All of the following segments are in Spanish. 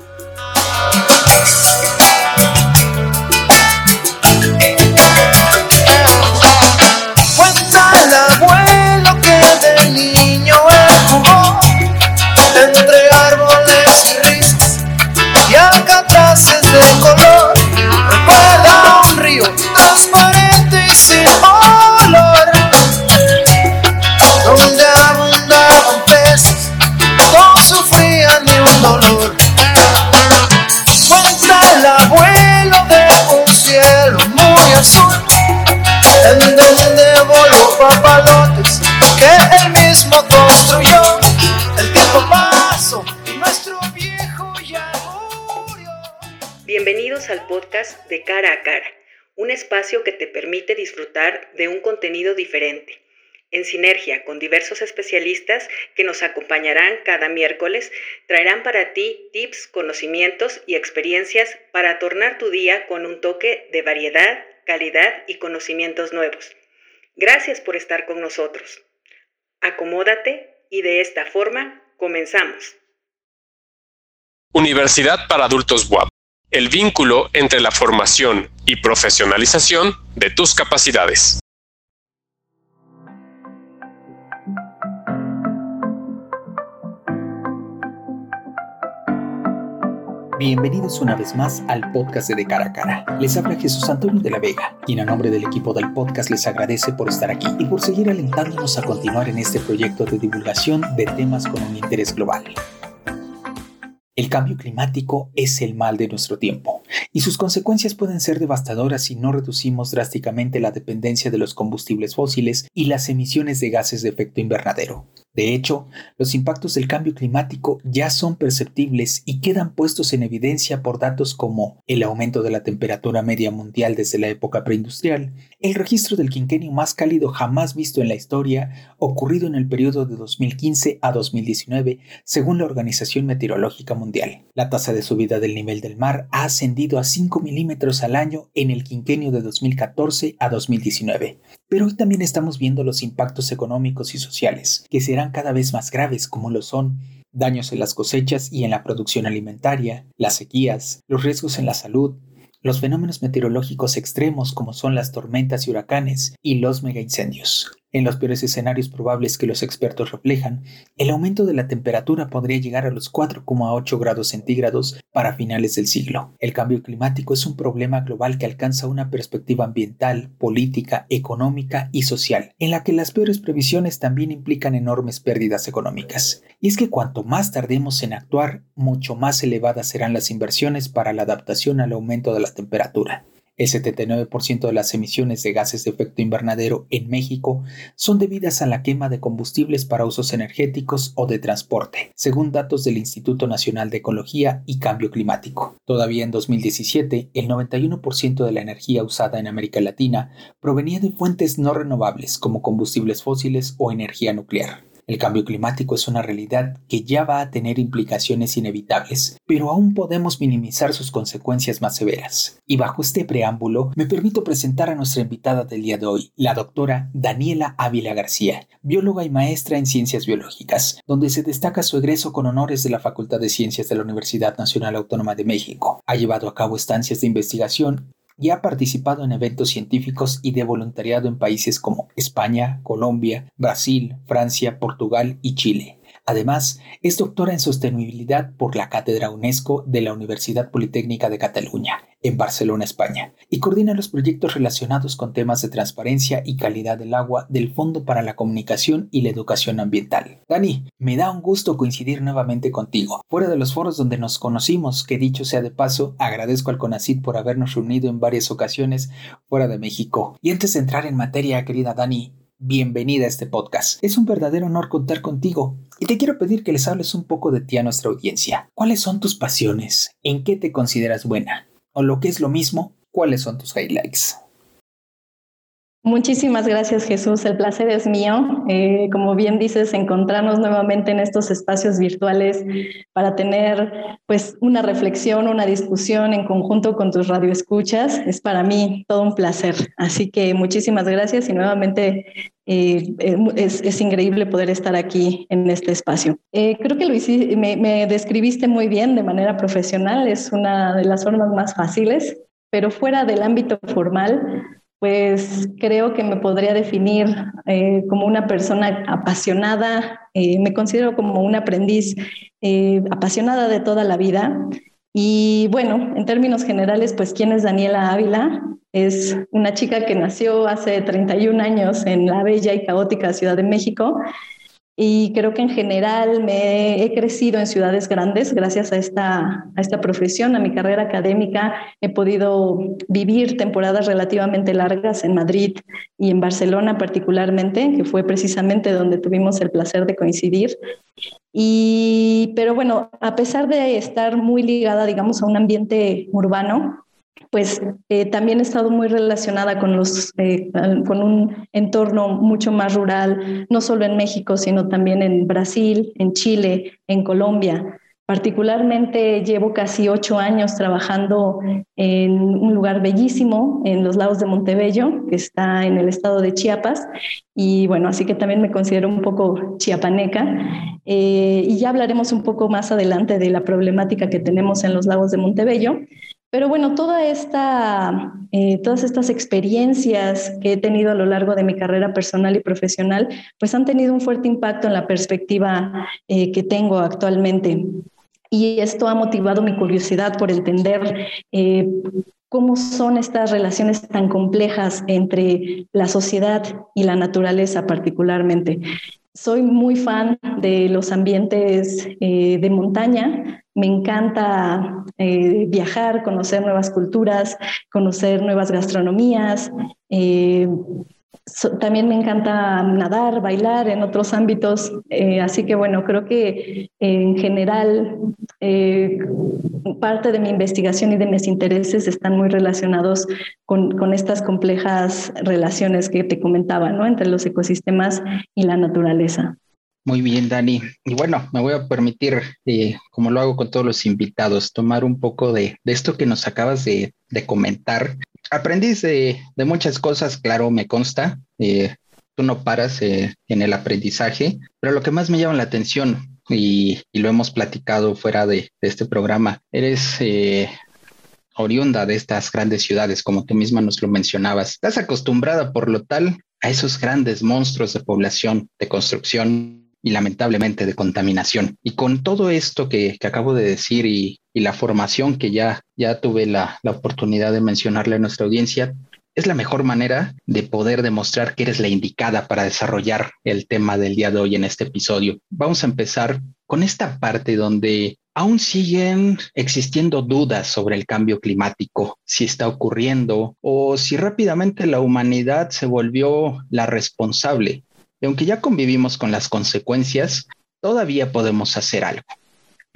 a Cara a Cara, un espacio que te permite disfrutar de un contenido diferente, en sinergia con diversos especialistas que nos acompañarán cada miércoles, traerán para ti tips, conocimientos y experiencias para tornar tu día con un toque de variedad, calidad y conocimientos nuevos. Gracias por estar con nosotros. Acomódate y de esta forma comenzamos. Universidad para Adultos WAP el vínculo entre la formación y profesionalización de tus capacidades. Bienvenidos una vez más al podcast de, de Cara a Cara. Les habla Jesús Antonio de la Vega, quien a nombre del equipo del podcast les agradece por estar aquí y por seguir alentándonos a continuar en este proyecto de divulgación de temas con un interés global. El cambio climático es el mal de nuestro tiempo y sus consecuencias pueden ser devastadoras si no reducimos drásticamente la dependencia de los combustibles fósiles y las emisiones de gases de efecto invernadero. De hecho, los impactos del cambio climático ya son perceptibles y quedan puestos en evidencia por datos como el aumento de la temperatura media mundial desde la época preindustrial, el registro del quinquenio más cálido jamás visto en la historia, ocurrido en el periodo de 2015 a 2019, según la Organización Meteorológica Mundial. La tasa de subida del nivel del mar ha ascendido a 5 milímetros al año en el quinquenio de 2014 a 2019. Pero hoy también estamos viendo los impactos económicos y sociales, que serán cada vez más graves como lo son daños en las cosechas y en la producción alimentaria, las sequías, los riesgos en la salud, los fenómenos meteorológicos extremos como son las tormentas y huracanes y los megaincendios. En los peores escenarios probables que los expertos reflejan, el aumento de la temperatura podría llegar a los 4,8 grados centígrados para finales del siglo. El cambio climático es un problema global que alcanza una perspectiva ambiental, política, económica y social, en la que las peores previsiones también implican enormes pérdidas económicas. Y es que cuanto más tardemos en actuar, mucho más elevadas serán las inversiones para la adaptación al aumento de la temperatura. El 79% de las emisiones de gases de efecto invernadero en México son debidas a la quema de combustibles para usos energéticos o de transporte, según datos del Instituto Nacional de Ecología y Cambio Climático. Todavía en 2017, el 91% de la energía usada en América Latina provenía de fuentes no renovables como combustibles fósiles o energía nuclear. El cambio climático es una realidad que ya va a tener implicaciones inevitables, pero aún podemos minimizar sus consecuencias más severas. Y bajo este preámbulo, me permito presentar a nuestra invitada del día de hoy, la doctora Daniela Ávila García, bióloga y maestra en ciencias biológicas, donde se destaca su egreso con honores de la Facultad de Ciencias de la Universidad Nacional Autónoma de México. Ha llevado a cabo estancias de investigación y ha participado en eventos científicos y de voluntariado en países como España, Colombia, Brasil, Francia, Portugal y Chile. Además, es doctora en sostenibilidad por la Cátedra UNESCO de la Universidad Politécnica de Cataluña en Barcelona, España, y coordina los proyectos relacionados con temas de transparencia y calidad del agua del Fondo para la Comunicación y la Educación Ambiental. Dani, me da un gusto coincidir nuevamente contigo. Fuera de los foros donde nos conocimos, que dicho sea de paso, agradezco al CONACID por habernos reunido en varias ocasiones fuera de México. Y antes de entrar en materia, querida Dani, bienvenida a este podcast. Es un verdadero honor contar contigo y te quiero pedir que les hables un poco de ti a nuestra audiencia. ¿Cuáles son tus pasiones? ¿En qué te consideras buena? o lo que es lo mismo, ¿cuáles son tus highlights? Muchísimas gracias Jesús, el placer es mío. Eh, como bien dices, encontrarnos nuevamente en estos espacios virtuales para tener pues una reflexión, una discusión en conjunto con tus radioescuchas es para mí todo un placer. Así que muchísimas gracias y nuevamente eh, eh, es, increíble poder estar aquí en este espacio. creo que lo me, me describiste muy bien de manera profesional, es una de las formas más fáciles, pero fuera del ámbito formal pues creo que me podría definir eh, como una persona apasionada, eh, me considero como un aprendiz eh, apasionada de toda la vida. Y bueno, en términos generales, pues ¿quién es Daniela Ávila? Es una chica que nació hace 31 años en la bella y caótica Ciudad de México y creo que en general me he crecido en ciudades grandes gracias a esta, a esta profesión, a mi carrera académica. He podido vivir temporadas relativamente largas en Madrid y en Barcelona particularmente, que fue precisamente donde tuvimos el placer de coincidir. Y, pero bueno, a pesar de estar muy ligada, digamos, a un ambiente urbano, pues eh, también he estado muy relacionada con, los, eh, con un entorno mucho más rural, no solo en México, sino también en Brasil, en Chile, en Colombia. Particularmente llevo casi ocho años trabajando en un lugar bellísimo, en los lagos de Montebello, que está en el estado de Chiapas. Y bueno, así que también me considero un poco chiapaneca. Eh, y ya hablaremos un poco más adelante de la problemática que tenemos en los lagos de Montebello. Pero bueno, eh, todas estas experiencias que he tenido a lo largo de mi carrera personal y profesional, pues han tenido un fuerte impacto en la perspectiva eh, que tengo actualmente. Y esto ha motivado mi curiosidad por entender eh, cómo son estas relaciones tan complejas entre la sociedad y la naturaleza particularmente. Soy muy fan de los ambientes de montaña, me encanta eh, viajar, conocer nuevas culturas, conocer nuevas gastronomías. Eh, también me encanta nadar, bailar en otros ámbitos. Eh, así que bueno, creo que en general parte de mi investigación y de mis intereses están muy relacionados con, con estas complejas relaciones que te comentaba, ¿no? Entre los ecosistemas y la naturaleza. Muy bien, Dani. Y bueno, me voy a permitir, eh, como lo hago con todos los invitados, tomar un poco de, esto que nos acabas de, comentar. Aprendí de, muchas cosas, claro, me consta. Eh, tú no paras eh, en el aprendizaje, pero lo que más me llama la atención, y, lo hemos platicado fuera de, este programa, eres oriunda de estas grandes ciudades, como tú misma nos lo mencionabas. Estás acostumbrada, por lo tal, a esos grandes monstruos de población, de construcción, y lamentablemente de contaminación. Y con todo esto que, acabo de decir y, la formación que ya, ya tuve la, la oportunidad de mencionarle a nuestra audiencia, es la mejor manera de poder demostrar que eres la indicada para desarrollar el tema del día de hoy en este episodio. Vamos a empezar con esta parte donde aún siguen existiendo dudas sobre el cambio climático, si está ocurriendo o si rápidamente la humanidad se volvió la responsable y aunque ya convivimos con las consecuencias, todavía podemos hacer algo.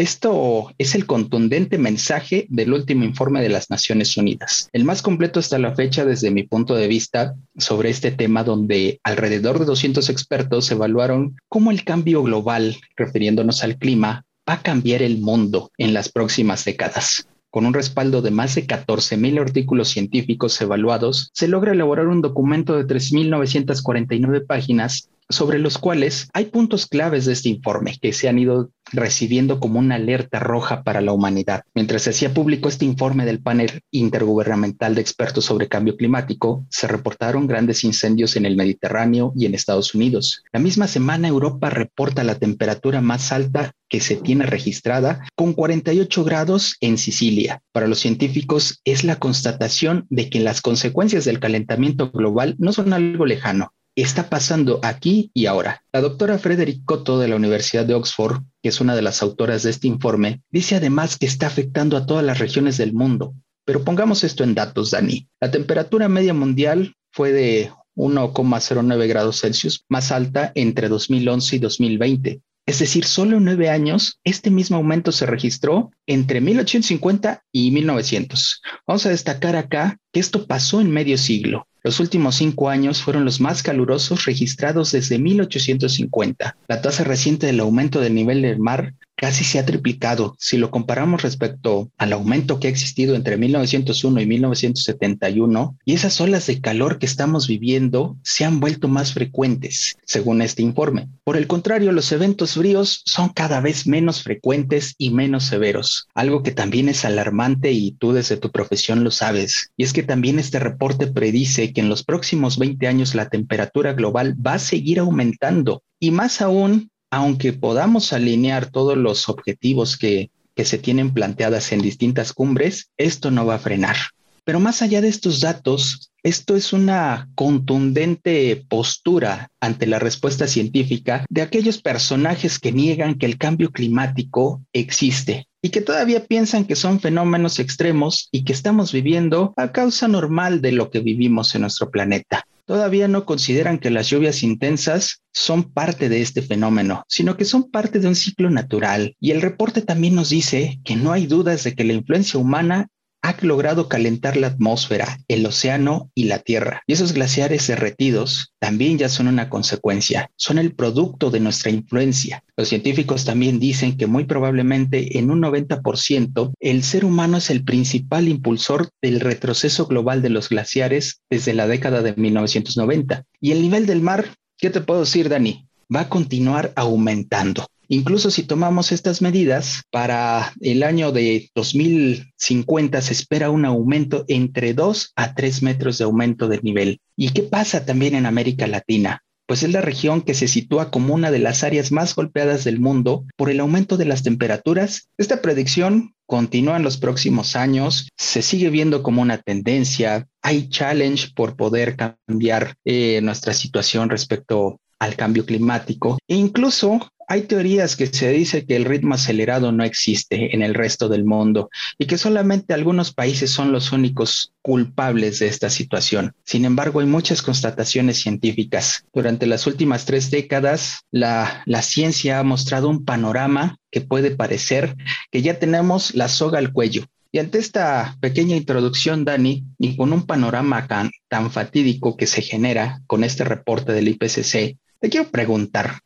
Esto es el contundente mensaje del último informe de las Naciones Unidas, el más completo hasta la fecha desde mi punto de vista sobre este tema, donde alrededor de 200 expertos evaluaron cómo el cambio global, refiriéndonos al clima, va a cambiar el mundo en las próximas décadas. Con un respaldo de más de 14.000 artículos científicos evaluados, se logra elaborar un documento de 3.949 páginas sobre los cuales hay puntos claves de este informe que se han ido recibiendo como una alerta roja para la humanidad. Mientras se hacía público este informe del panel intergubernamental de expertos sobre cambio climático, se reportaron grandes incendios en el Mediterráneo y en Estados Unidos. La misma semana Europa reporta la temperatura más alta que se tiene registrada con 48 grados en Sicilia. Para los científicos es la constatación de que las consecuencias del calentamiento global no son algo lejano, está pasando aquí y ahora. La doctora Frederick Cotto de la Universidad de Oxford, que es una de las autoras de este informe, dice además que está afectando a todas las regiones del mundo. Pero pongamos esto en datos, Dani. La temperatura media mundial fue de 1,09 grados Celsius, más alta entre 2011 y 2020. Es decir, solo en nueve años, este mismo aumento se registró entre 1850 y 1900. Vamos a destacar acá que esto pasó en medio siglo Los últimos cinco años fueron los más calurosos registrados desde 1850. La tasa reciente del aumento del nivel del mar casi se ha triplicado. Si lo comparamos respecto al aumento que ha existido entre 1901 y 1971, y esas olas de calor que estamos viviendo se han vuelto más frecuentes, según este informe. Por el contrario, los eventos fríos son cada vez menos frecuentes y menos severos, algo que también es alarmante y tú desde tu profesión lo sabes. Y es que también este reporte predice que en los próximos 20 años la temperatura global va a seguir aumentando y más aún aunque podamos alinear todos los objetivos que, se tienen planteadas en distintas cumbres, esto no va a frenar. Pero más allá de estos datos, esto es una contundente postura ante la respuesta científica de aquellos personajes que niegan que el cambio climático existe y que todavía piensan que son fenómenos extremos y que estamos viviendo a causa normal de lo que vivimos en nuestro planeta todavía no consideran que las lluvias intensas son parte de este fenómeno, sino que son parte de un ciclo natural. Y el reporte también nos dice que no hay dudas de que la influencia humana ha logrado calentar la atmósfera, el océano y la tierra. Y esos glaciares derretidos también ya son una consecuencia, son el producto de nuestra influencia. Los científicos también dicen que muy probablemente en un 90% el ser humano es el principal impulsor del retroceso global de los glaciares desde la década de 1990. Y el nivel del mar, ¿qué te puedo decir, Dani? Va a continuar aumentando. Incluso si tomamos estas medidas, para el año de 2050 se espera un aumento entre 2 a 3 metros de aumento del nivel. ¿Y qué pasa también en América Latina? Pues es la región que se sitúa como una de las áreas más golpeadas del mundo por el aumento de las temperaturas. Esta predicción continúa en los próximos años, se sigue viendo como una tendencia, hay challenge por poder cambiar eh, nuestra situación respecto al cambio climático e incluso hay teorías que se dice que el ritmo acelerado no existe en el resto del mundo y que solamente algunos países son los únicos culpables de esta situación. Sin embargo, hay muchas constataciones científicas. Durante las últimas tres décadas, la, ciencia ha mostrado un panorama que puede parecer que ya tenemos la soga al cuello. Y ante esta pequeña introducción, Dani, y con un panorama tan, tan fatídico que se genera con este reporte del IPCC, te quiero preguntar,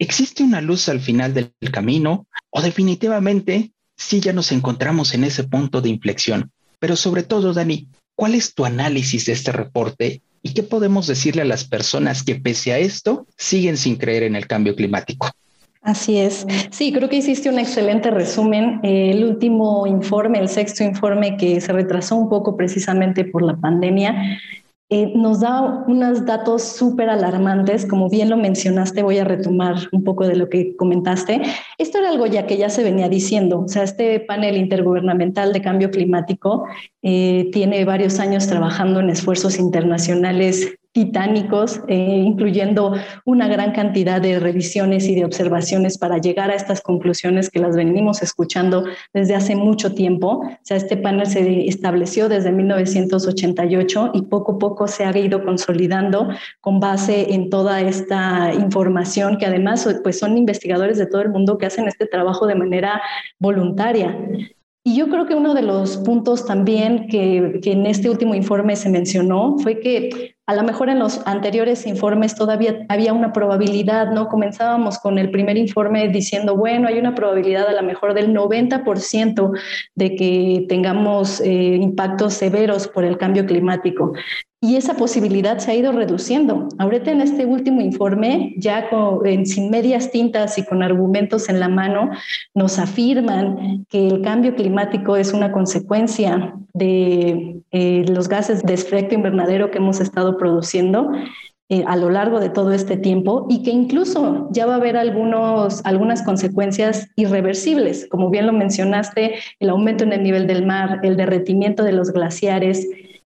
¿Existe una luz al final del camino o definitivamente sí ya nos encontramos en ese punto de inflexión? Pero sobre todo, Dani, ¿cuál es tu análisis de este reporte y qué podemos decirle a las personas que pese a esto siguen sin creer en el cambio climático? Así es. Sí, creo que hiciste un excelente resumen. El último informe, el sexto informe que se retrasó un poco precisamente por la pandemia, eh, nos da unos datos súper alarmantes, como bien lo mencionaste, voy a retomar un poco de lo que comentaste. Esto era algo ya que ya se venía diciendo, o sea, este panel intergubernamental de cambio climático eh, tiene varios años trabajando en esfuerzos internacionales titánicos, eh, incluyendo una gran cantidad de revisiones y de observaciones para llegar a estas conclusiones que las venimos escuchando desde hace mucho tiempo. O sea, este panel se estableció desde 1988 y poco a poco se ha ido consolidando con base en toda esta información que además pues son investigadores de todo el mundo que hacen este trabajo de manera voluntaria. Y yo creo que uno de los puntos también que, que, en este último informe se mencionó fue que a lo mejor en los anteriores informes todavía había una probabilidad, ¿no? Comenzábamos con el primer informe diciendo, bueno, hay una probabilidad a lo mejor del 90% de que tengamos eh, impactos severos por el cambio climático. Y esa posibilidad se ha ido reduciendo. Ahorita en este último informe, ya sin medias tintas y con argumentos en la mano, nos afirman que el cambio climático es una consecuencia de eh, los gases de efecto invernadero que hemos estado produciendo eh, a lo largo de todo este tiempo y que incluso ya va a haber algunos, algunas consecuencias irreversibles, como bien lo mencionaste, el aumento en el nivel del mar, el derretimiento de los glaciares,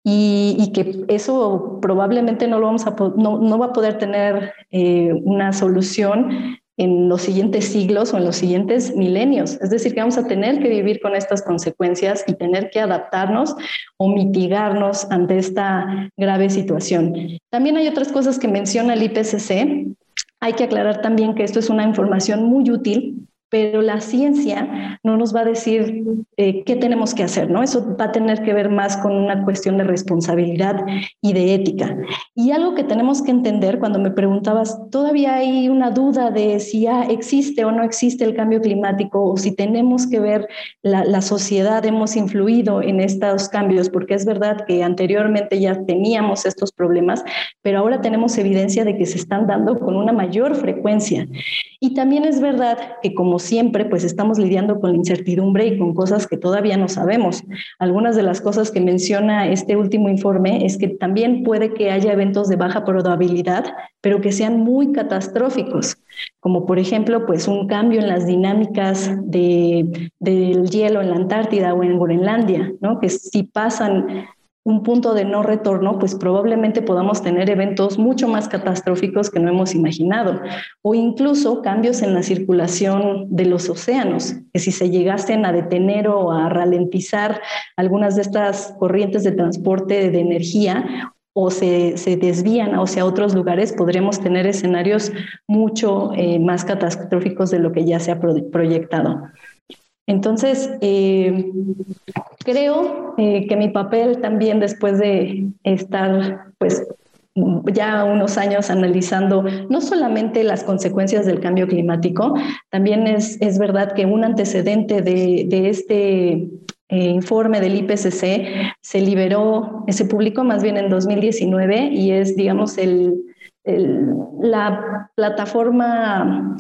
y, que eso probablemente no, lo vamos a, no, no va a poder tener eh, una solución en los siguientes siglos o en los siguientes milenios. Es decir, que vamos a tener que vivir con estas consecuencias y tener que adaptarnos o mitigarnos ante esta grave situación. También hay otras cosas que menciona el IPCC. Hay que aclarar también que esto es una información muy útil pero la ciencia no nos va a decir eh, qué tenemos que hacer, ¿no? Eso va a tener que ver más con una cuestión de responsabilidad y de ética. Y algo que tenemos que entender cuando me preguntabas, todavía hay una duda de si ya existe o no existe el cambio climático o si tenemos que ver la, la sociedad, hemos influido en estos cambios, porque es verdad que anteriormente ya teníamos estos problemas, pero ahora tenemos evidencia de que se están dando con una mayor frecuencia. Y también es verdad que como siempre, pues estamos lidiando con la incertidumbre y con cosas que todavía no sabemos. Algunas de las cosas que menciona este último informe es que también puede que haya eventos de baja probabilidad, pero que sean muy catastróficos, como por ejemplo, pues un cambio en las dinámicas de, del hielo en la Antártida o en Groenlandia, ¿no? Que si pasan un punto de no retorno, pues probablemente podamos tener eventos mucho más catastróficos que no hemos imaginado, o incluso cambios en la circulación de los océanos, que si se llegasen a detener o a ralentizar algunas de estas corrientes de transporte de energía, o se, desvían hacia otros lugares, podremos tener escenarios mucho eh, más catastróficos de lo que ya se ha proyectado. Entonces, eh, creo eh, que mi papel también después de estar, pues, ya unos años analizando no solamente las consecuencias del cambio climático, también es, es verdad que un antecedente de, de este eh, informe del IPCC se liberó, se publicó más bien en 2019 y es, digamos, el, la plataforma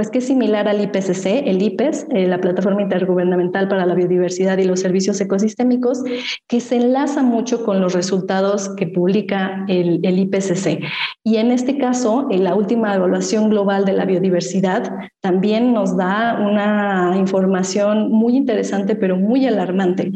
pues que es similar al IPCC, el IPES, eh, la Plataforma Intergubernamental para la Biodiversidad y los Servicios Ecosistémicos, que se enlaza mucho con los resultados que publica el, el IPCC. Y en este caso, en la última evaluación global de la biodiversidad también nos da una información muy interesante, pero muy alarmante.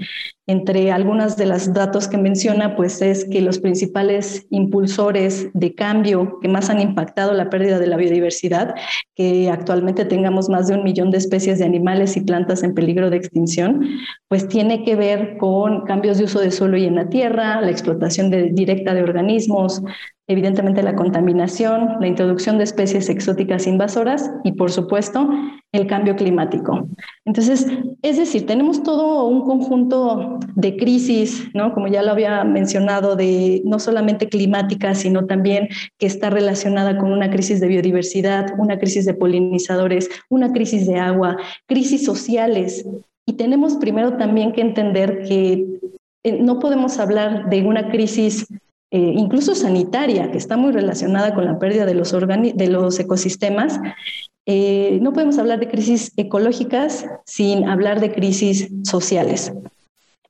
Entre algunas de los datos que menciona, pues es que los principales impulsores de cambio que más han impactado la pérdida de la biodiversidad, que actualmente tengamos más de un millón de especies de animales y plantas en peligro de extinción, pues tiene que ver con cambios de uso de suelo y en la tierra, la explotación directa de organismos, evidentemente la contaminación, la introducción de especies exóticas invasoras y, por supuesto, el cambio climático. Entonces, es decir, tenemos todo un conjunto de crisis, ¿no? Como ya lo había mencionado, de no solamente climática, sino también que está relacionada con una crisis de biodiversidad, una crisis de polinizadores, una crisis de agua, crisis sociales. Y tenemos primero también que entender que eh, no podemos hablar de una crisis eh, incluso sanitaria, que está muy relacionada con la pérdida de los, de los ecosistemas. Eh, no podemos hablar de crisis ecológicas sin hablar de crisis sociales.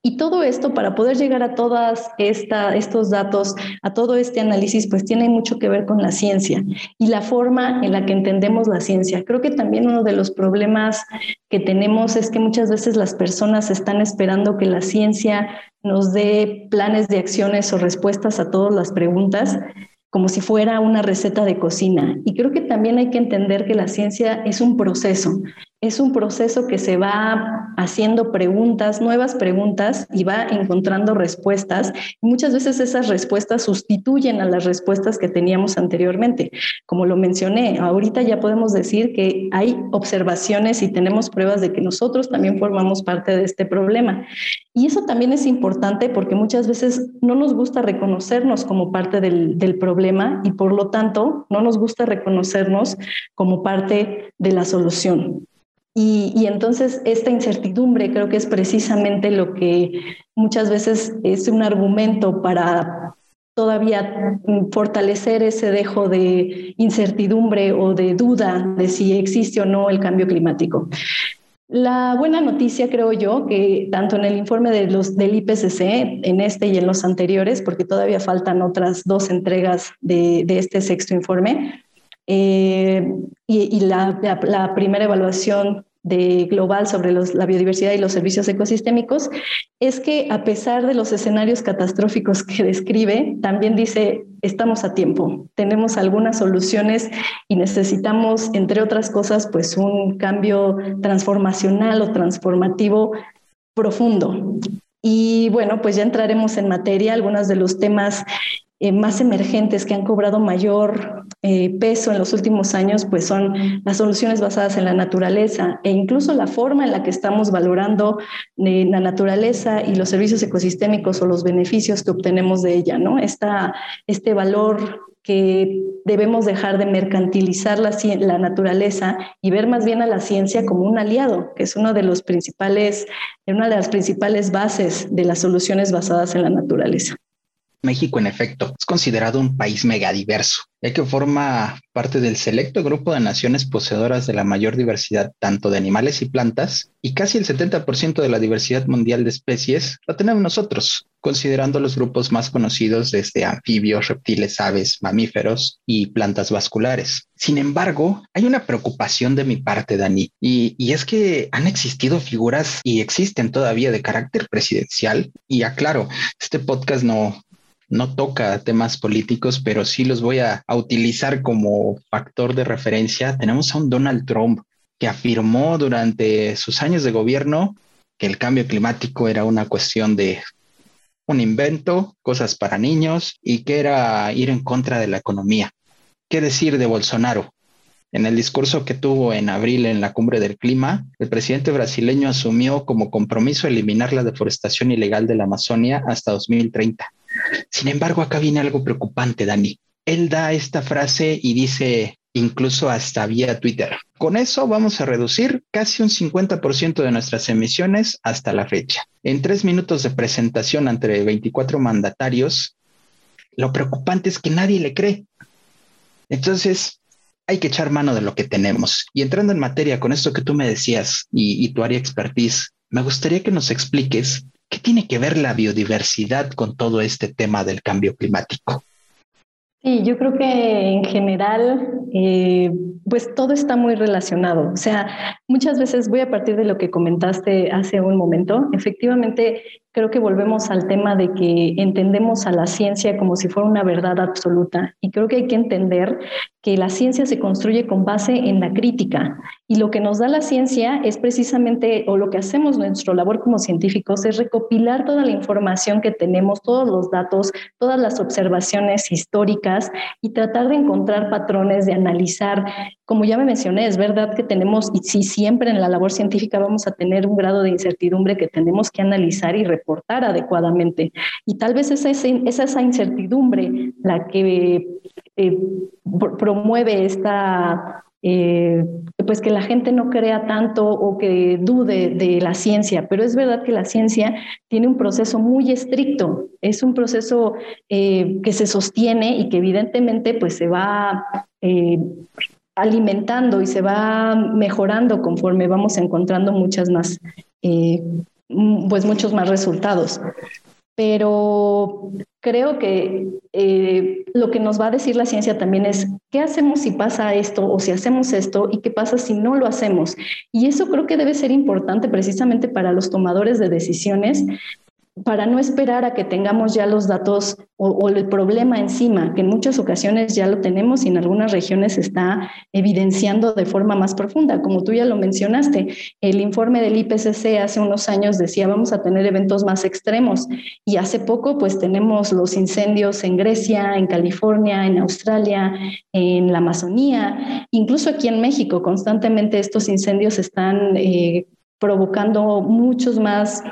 Y todo esto, para poder llegar a todos estos datos, a todo este análisis, pues tiene mucho que ver con la ciencia y la forma en la que entendemos la ciencia. Creo que también uno de los problemas que tenemos es que muchas veces las personas están esperando que la ciencia nos dé planes de acciones o respuestas a todas las preguntas como si fuera una receta de cocina. Y creo que también hay que entender que la ciencia es un proceso es un proceso que se va haciendo preguntas, nuevas preguntas y va encontrando respuestas. muchas veces esas respuestas sustituyen a las respuestas que teníamos anteriormente. Como lo mencioné, ahorita ya podemos decir que hay observaciones y tenemos pruebas de que nosotros también formamos parte de este problema. Y eso también es importante porque muchas veces no nos gusta reconocernos como parte del, del problema y por lo tanto no nos gusta reconocernos como parte de la solución. Y, entonces esta incertidumbre creo que es precisamente lo que muchas veces es un argumento para todavía fortalecer ese dejo de incertidumbre o de duda de si existe o no el cambio climático. La buena noticia, creo yo, que tanto en el informe de los, del IPCC, en este y en los anteriores, porque todavía faltan otras dos entregas de, este sexto informe, eh, y, la, primera evaluación de global sobre la biodiversidad y los servicios ecosistémicos es que a pesar de los escenarios catastróficos que describe, también dice, estamos a tiempo, tenemos algunas soluciones y necesitamos, entre otras cosas, pues un cambio transformacional o transformativo profundo. Y bueno, pues ya entraremos en materia, algunos de los temas eh, más emergentes que han cobrado mayor eh, peso en los últimos años, pues son las soluciones basadas en la naturaleza e incluso la forma en la que estamos valorando eh, la naturaleza y los servicios ecosistémicos o los beneficios que obtenemos de ella, ¿no? Esta, este valor que debemos dejar de mercantilizar la, la, naturaleza y ver más bien a la ciencia como un aliado, que es uno de los principales, una de las principales bases de las soluciones basadas en la naturaleza. México, en efecto, es considerado un país megadiverso, ya que forma parte del selecto grupo de naciones poseedoras de la mayor diversidad tanto de animales y plantas, y casi el 70% de la diversidad mundial de especies la tenemos nosotros, considerando los grupos más conocidos desde anfibios, reptiles, aves, mamíferos y plantas vasculares. Sin embargo, hay una preocupación de mi parte, Dani, y, y es que han existido figuras y existen todavía de carácter presidencial, y aclaro, este podcast no, no toca temas políticos, pero sí los voy a, utilizar como factor de referencia. Tenemos a un Donald Trump que afirmó durante sus años de gobierno que el cambio climático era una cuestión de un invento, cosas para niños y que era ir en contra de la economía. ¿Qué decir de Bolsonaro? En el discurso que tuvo en abril en la cumbre del clima, el presidente brasileño asumió como compromiso eliminar la deforestación ilegal de la Amazonia hasta 2030. Sin embargo, acá viene algo preocupante, Dani. Él da esta frase y dice, incluso hasta vía Twitter. Con eso vamos a reducir casi un 50% de nuestras emisiones hasta la fecha. En tres minutos de presentación entre 24 mandatarios, lo preocupante es que nadie le cree. Entonces, hay que echar mano de lo que tenemos. Y entrando en materia con esto que tú me decías y, tu área expertise, me gustaría que nos expliques ¿Qué tiene que ver la biodiversidad con todo este tema del cambio climático? Sí, yo creo que en general, eh, pues todo está muy relacionado. O sea, muchas veces voy a partir de lo que comentaste hace un momento. Efectivamente, creo que volvemos al tema de que entendemos a la ciencia como si fuera una verdad absoluta. Y creo que hay que entender que la ciencia se construye con base en la crítica. Y lo que nos da la ciencia es precisamente, o lo que hacemos nuestra labor como científicos, es recopilar toda la información que tenemos, todos los datos, todas las observaciones históricas y tratar de encontrar patrones, de analizar. Como ya me mencioné, es verdad que tenemos, y si siempre en la labor científica vamos a tener un grado de incertidumbre que tenemos que analizar y reportar adecuadamente. Y tal vez es esa, incertidumbre la que eh, promueve esta eh, pues que la gente no crea tanto o que dude de la ciencia, pero es verdad que la ciencia tiene un proceso muy estricto, es un proceso eh, que se sostiene y que evidentemente pues se va alimentando y se va mejorando conforme vamos encontrando muchas más pues muchos más resultados. Pero creo que eh, lo que nos va a decir la ciencia también es qué hacemos si pasa esto o si hacemos esto y qué pasa si no lo hacemos. Y eso creo que debe ser importante precisamente para los tomadores de decisiones, para no esperar a que tengamos ya los datos o, el problema encima, que en muchas ocasiones ya lo tenemos y en algunas regiones se está evidenciando de forma más profunda. Como tú ya lo mencionaste, el informe del IPCC hace unos años decía vamos a tener eventos más extremos y hace poco pues tenemos los incendios en Grecia, en California, en Australia, en la Amazonía, incluso aquí en México constantemente estos incendios están eh, provocando muchos más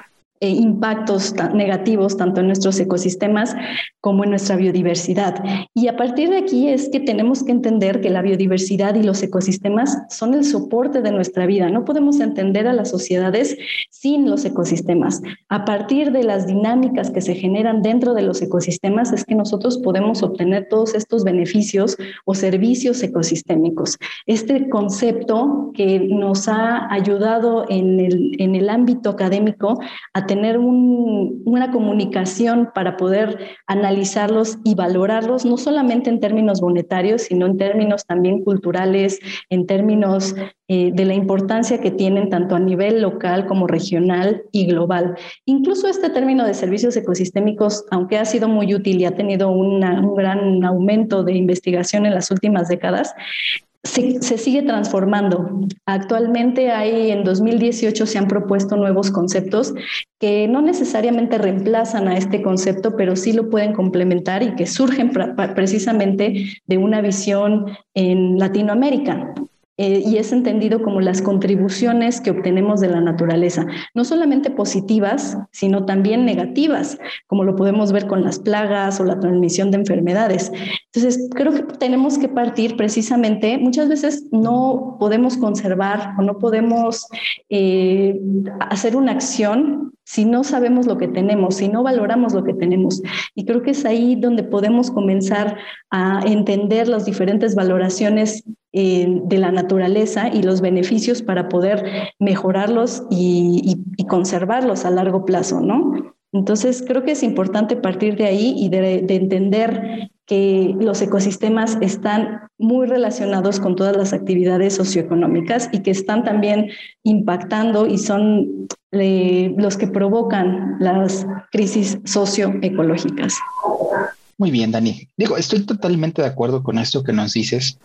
eh, impactos negativos tanto en nuestros ecosistemas como en nuestra biodiversidad. Y a partir de aquí es que tenemos que entender que la biodiversidad y los ecosistemas son el soporte de nuestra vida. No podemos entender a las sociedades sin los ecosistemas. A partir de las dinámicas que se generan dentro de los ecosistemas es que nosotros podemos obtener todos estos beneficios o servicios ecosistémicos. Este concepto que nos ha ayudado en el, en el ámbito académico a tener una comunicación para poder analizarlos y valorarlos, no solamente en términos monetarios, sino en términos también culturales, en términos eh, de la importancia que tienen tanto a nivel local como regional y global. Incluso este término de servicios ecosistémicos, aunque ha sido muy útil y ha tenido un gran aumento de investigación en las últimas décadas, se, sigue transformando. Actualmente hay, en 2018 se han propuesto nuevos conceptos que no necesariamente reemplazan a este concepto, pero sí lo pueden complementar y que surgen precisamente de una visión en Latinoamérica. Eh, y es entendido como las contribuciones que obtenemos de la naturaleza, no solamente positivas, sino también negativas, como lo podemos ver con las plagas o la transmisión de enfermedades. Entonces, creo que tenemos que partir precisamente, muchas veces no podemos conservar o no podemos eh, hacer una acción si no sabemos lo que tenemos, si no valoramos lo que tenemos. Y creo que es ahí donde podemos comenzar a entender las diferentes valoraciones eh, de la naturaleza y los beneficios para poder mejorarlos y, conservarlos a largo plazo, ¿no? Entonces, creo que es importante partir de ahí y de, entender que los ecosistemas están muy relacionados con todas las actividades socioeconómicas y que están también impactando y son eh, los que provocan las crisis socioecológicas. Muy bien, Dani. Digo, estoy totalmente de acuerdo con esto que nos dices.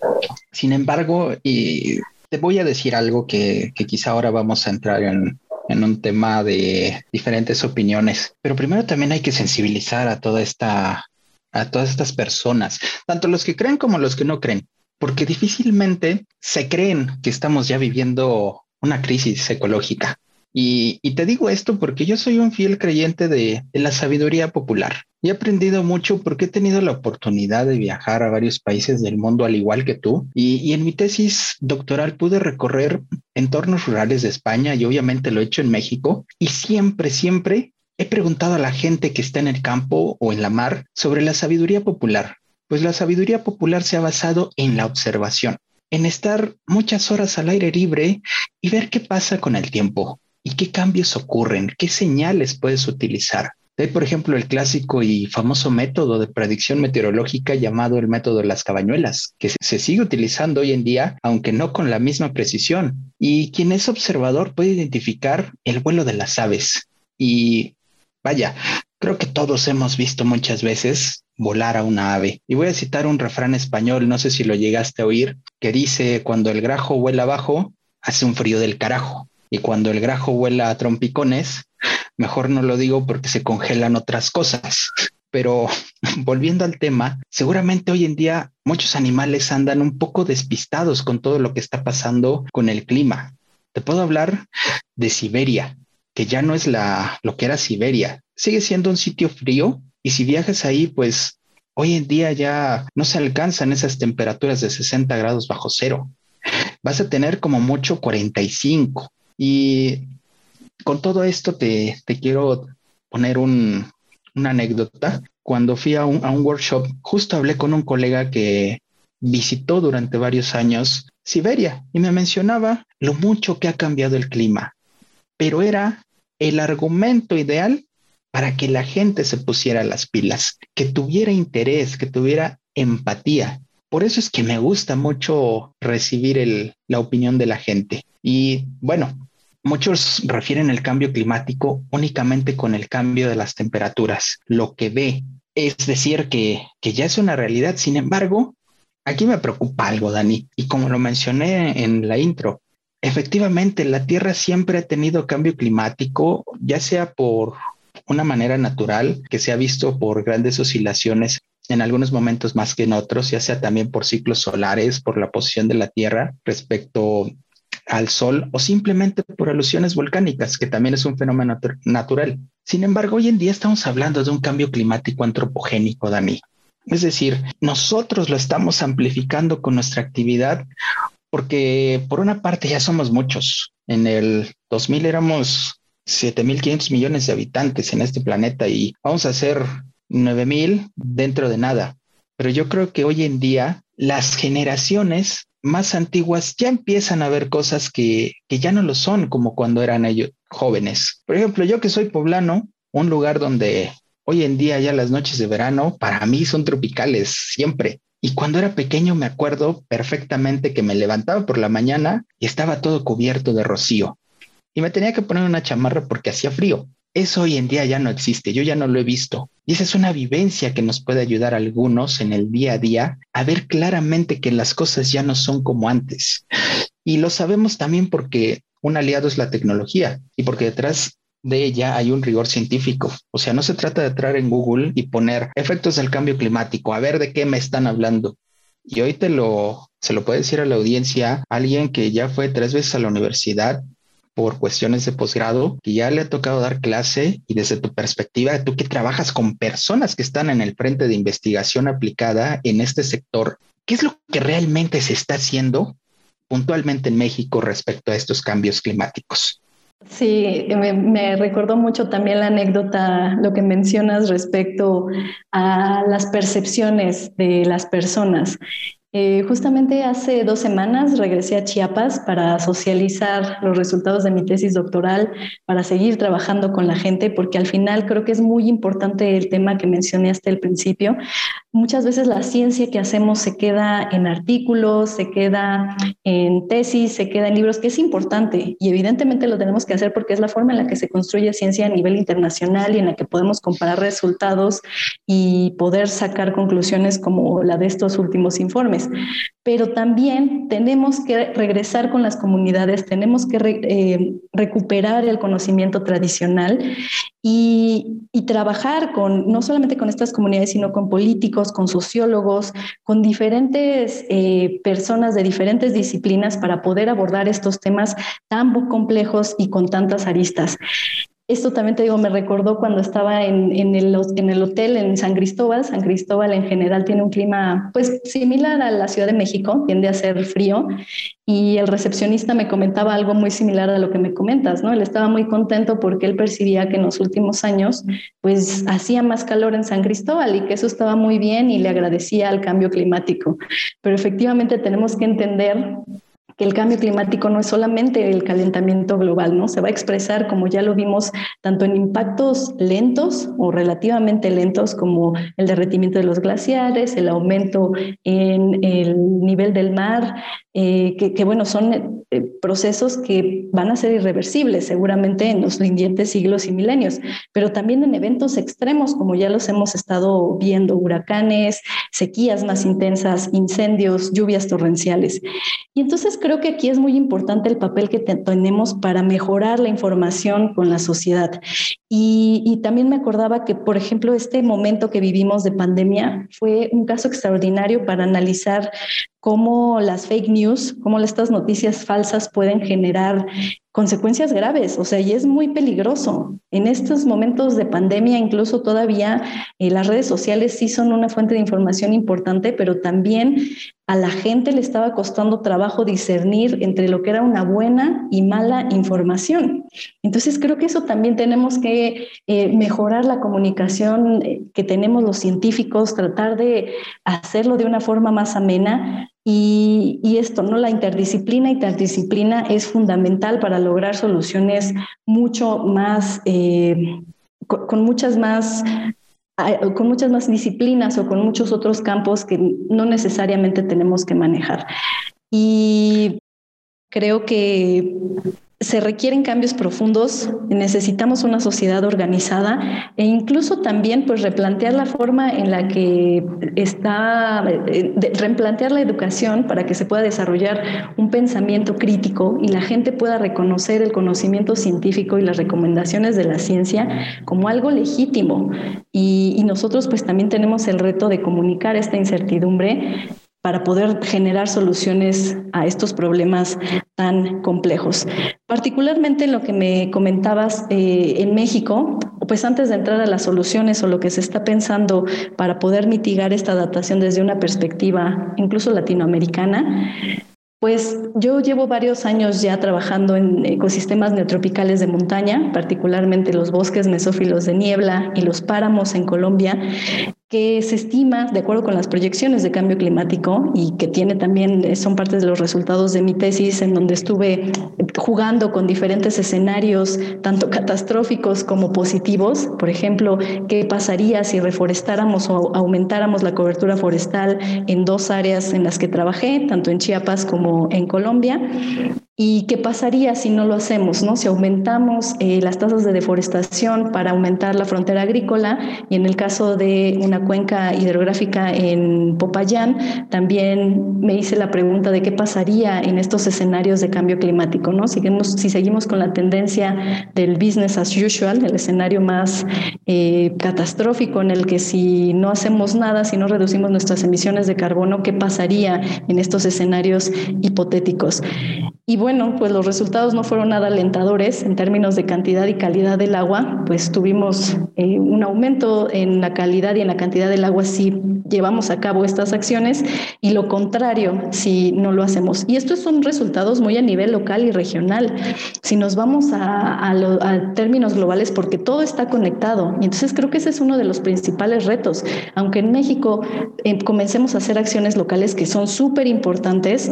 Sin embargo, y te voy a decir algo que, quizá ahora vamos a entrar en, en un tema de diferentes opiniones. Pero primero también hay que sensibilizar a toda esta, a todas estas personas, tanto los que creen como los que no creen, porque difícilmente se creen que estamos ya viviendo una crisis ecológica. Y, te digo esto porque yo soy un fiel creyente de, la sabiduría popular. He aprendido mucho porque he tenido la oportunidad de viajar a varios países del mundo al igual que tú. Y, en mi tesis doctoral pude recorrer entornos rurales de España y obviamente lo he hecho en México. Y siempre, siempre he preguntado a la gente que está en el campo o en la mar sobre la sabiduría popular. Pues la sabiduría popular se ha basado en la observación, en estar muchas horas al aire libre y ver qué pasa con el tiempo ¿Y qué cambios ocurren? ¿Qué señales puedes utilizar? Hay, por ejemplo, el clásico y famoso método de predicción meteorológica llamado el método de las cabañuelas, que se sigue utilizando hoy en día, aunque no con la misma precisión. Y quien es observador puede identificar el vuelo de las aves. Y vaya, creo que todos hemos visto muchas veces volar a una ave. Y voy a citar un refrán español, no sé si lo llegaste a oír, que dice, cuando el grajo vuela abajo, hace un frío del carajo. Y cuando el grajo vuela a trompicones, mejor no lo digo porque se congelan otras cosas. Pero volviendo al tema, seguramente hoy en día muchos animales andan un poco despistados con todo lo que está pasando con el clima. Te puedo hablar de Siberia, que ya no es la lo que era Siberia. Sigue siendo un sitio frío y si viajas ahí, pues hoy en día ya no se alcanzan esas temperaturas de 60 grados bajo cero. Vas a tener como mucho 45 y con todo esto te, quiero poner una anécdota. Cuando fui a un, a un workshop, justo hablé con un colega que visitó durante varios años Siberia y me mencionaba lo mucho que ha cambiado el clima, pero era el argumento ideal para que la gente se pusiera las pilas, que tuviera interés, que tuviera empatía. Por eso es que me gusta mucho recibir la opinión de la gente. Y bueno, Muchos refieren el cambio climático únicamente con el cambio de las temperaturas, lo que ve, es decir, que, que ya es una realidad. Sin embargo, aquí me preocupa algo, Dani, y como lo mencioné en la intro, efectivamente la Tierra siempre ha tenido cambio climático, ya sea por una manera natural, que se ha visto por grandes oscilaciones en algunos momentos más que en otros, ya sea también por ciclos solares, por la posición de la Tierra respecto al Sol o simplemente por alusiones volcánicas, que también es un fenómeno natural. Sin embargo, hoy en día estamos hablando de un cambio climático antropogénico, Dani. Es decir, nosotros lo estamos amplificando con nuestra actividad porque por una parte ya somos muchos. En el 2000 éramos 7.500 millones de habitantes en este planeta y vamos a ser 9.000 dentro de nada. Pero yo creo que hoy en día las generaciones más antiguas ya empiezan a ver cosas que, ya no lo son como cuando eran ellos jóvenes. Por ejemplo, yo que soy poblano, un lugar donde hoy en día ya las noches de verano para mí son tropicales siempre. Y cuando era pequeño me acuerdo perfectamente que me levantaba por la mañana y estaba todo cubierto de rocío. Y me tenía que poner una chamarra porque hacía frío. Eso hoy en día ya no existe, yo ya no lo he visto. Y esa es una vivencia que nos puede ayudar a algunos en el día a día a ver claramente que las cosas ya no son como antes. Y lo sabemos también porque un aliado es la tecnología y porque detrás de ella hay un rigor científico. O sea, no se trata de entrar en Google y poner efectos del cambio climático, a ver de qué me están hablando. Y hoy te lo, se lo puede decir a la audiencia alguien que ya fue tres veces a la universidad por cuestiones de posgrado, que ya le ha tocado dar clase y desde tu perspectiva, tú que trabajas con personas que están en el frente de investigación aplicada en este sector, ¿qué es lo que realmente se está haciendo puntualmente en México respecto a estos cambios climáticos? Sí, me, recordó mucho también la anécdota, lo que mencionas respecto a las percepciones de las personas. Eh, justamente hace dos semanas regresé a Chiapas para socializar los resultados de mi tesis doctoral, para seguir trabajando con la gente, porque al final creo que es muy importante el tema que mencioné hasta el principio. Muchas veces la ciencia que hacemos se queda en artículos, se queda en tesis, se queda en libros, que es importante y evidentemente lo tenemos que hacer porque es la forma en la que se construye ciencia a nivel internacional y en la que podemos comparar resultados y poder sacar conclusiones como la de estos últimos informes pero también tenemos que regresar con las comunidades, tenemos que eh, recuperar el conocimiento tradicional y, trabajar con no solamente con estas comunidades, sino con políticos, con sociólogos, con diferentes eh, personas de diferentes disciplinas para poder abordar estos temas tan complejos y con tantas aristas. Esto también te digo, me recordó cuando estaba en, el, en, el, hotel en San Cristóbal. San Cristóbal en general tiene un clima pues similar a la Ciudad de México, tiende a ser frío y el recepcionista me comentaba algo muy similar a lo que me comentas, ¿no? Él estaba muy contento porque él percibía que en los últimos años pues hacía más calor en San Cristóbal y que eso estaba muy bien y le agradecía al cambio climático. Pero efectivamente tenemos que entender que el cambio climático no es solamente el calentamiento global, ¿no? Se va a expresar, como ya lo vimos, tanto en impactos lentos o relativamente lentos como el derretimiento de los glaciares, el aumento en el nivel del mar, eh, que, bueno, son eh, procesos que van a ser irreversibles seguramente en los siguientes siglos y milenios, pero también en eventos extremos, como ya los hemos estado viendo, huracanes, sequías más intensas, incendios, lluvias torrenciales. Y entonces creo que aquí es muy importante el papel que tenemos para mejorar la información con la sociedad. Y, también me acordaba que, por ejemplo, este momento que vivimos de pandemia fue un caso extraordinario para analizar cómo las fake news, cómo estas noticias falsas pueden generar consecuencias graves, o sea, y es muy peligroso. En estos momentos de pandemia, incluso todavía eh, las redes sociales sí son una fuente de información importante, pero también a la gente le estaba costando trabajo discernir entre lo que era una buena y mala información. Entonces, creo que eso también tenemos que eh, mejorar la comunicación eh, que tenemos los científicos, tratar de hacerlo de una forma más amena y, esto, ¿no? La interdisciplina, interdisciplina es fundamental para lograr soluciones mucho más, eh, con, muchas más con muchas más disciplinas o con muchos otros campos que no necesariamente tenemos que manejar. Y creo que se requieren cambios profundos, necesitamos una sociedad organizada e incluso también pues replantear la forma en la que está, eh, replantear la educación para que se pueda desarrollar un pensamiento crítico y la gente pueda reconocer el conocimiento científico y las recomendaciones de la ciencia como algo legítimo. Y, y nosotros pues también tenemos el reto de comunicar esta incertidumbre para poder generar soluciones a estos problemas tan complejos. Particularmente lo que me comentabas eh, en México, pues antes de entrar a las soluciones o lo que se está pensando para poder mitigar esta adaptación desde una perspectiva incluso latinoamericana, pues yo llevo varios años ya trabajando en ecosistemas neotropicales de montaña, particularmente los bosques mesófilos de niebla y los páramos en Colombia, que se estima, de acuerdo con las proyecciones de cambio climático, y que tiene también, eh, son parte de los resultados de mi tesis, en donde estuve jugando con diferentes escenarios, tanto catastróficos como positivos. Por ejemplo, qué pasaría si reforestáramos o aumentáramos la cobertura forestal en dos áreas en las que trabajé, tanto en Chiapas como en Colombia ¿Y qué pasaría si no lo hacemos? ¿no? Si aumentamos eh, las tasas de deforestación para aumentar la frontera agrícola y en el caso de una cuenca hidrográfica en Popayán, también me hice la pregunta de qué pasaría en estos escenarios de cambio climático. ¿no? Seguimos, si seguimos con la tendencia del business as usual, el escenario más eh, catastrófico en el que si no hacemos nada, si no reducimos nuestras emisiones de carbono, ¿qué pasaría en estos escenarios hipotéticos? Y bueno, pues los resultados no fueron nada alentadores en términos de cantidad y calidad del agua, pues tuvimos eh, un aumento en la calidad y en la cantidad del agua si llevamos a cabo estas acciones y lo contrario si no lo hacemos. Y estos son resultados muy a nivel local y regional. Si nos vamos a, términos globales, porque todo está conectado. Y entonces creo que ese es uno de los principales retos. Aunque en México eh, comencemos a hacer acciones locales que son súper importantes,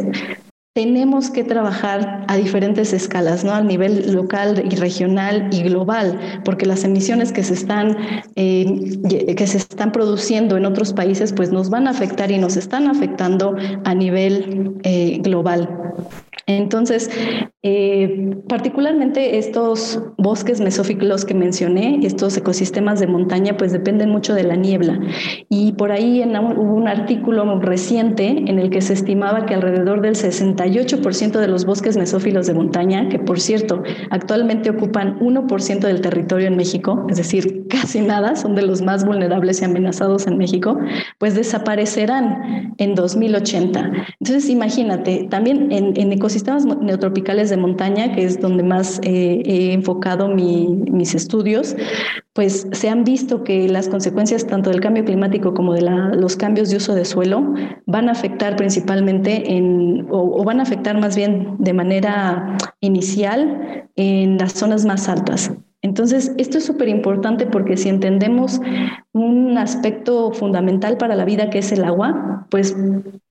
tenemos que trabajar a diferentes escalas, ¿no? Al nivel local y regional y global, porque las emisiones que se están, eh, que se están produciendo en otros países, pues nos van a afectar y nos están afectando a nivel eh, global. Entonces, eh, particularmente estos bosques mesófilos que mencioné, estos ecosistemas de montaña, pues dependen mucho de la niebla. Y por ahí hubo un artículo reciente en el que se estimaba que alrededor del 68% de los bosques mesófilos de montaña, que por cierto actualmente ocupan 1% del territorio en México, es decir, casi nada, son de los más vulnerables y amenazados en México, pues desaparecerán en 2080. Entonces, imagínate, también en, ecosistemas sistemas neotropicales de montaña, que es donde más eh, he enfocado mis estudios, pues se han visto que las consecuencias tanto del cambio climático como de los cambios de uso de suelo van a afectar principalmente en, o, van a afectar más bien de manera inicial en las zonas más altas. Entonces, esto es súper importante porque si entendemos un aspecto fundamental para la vida que es el agua, pues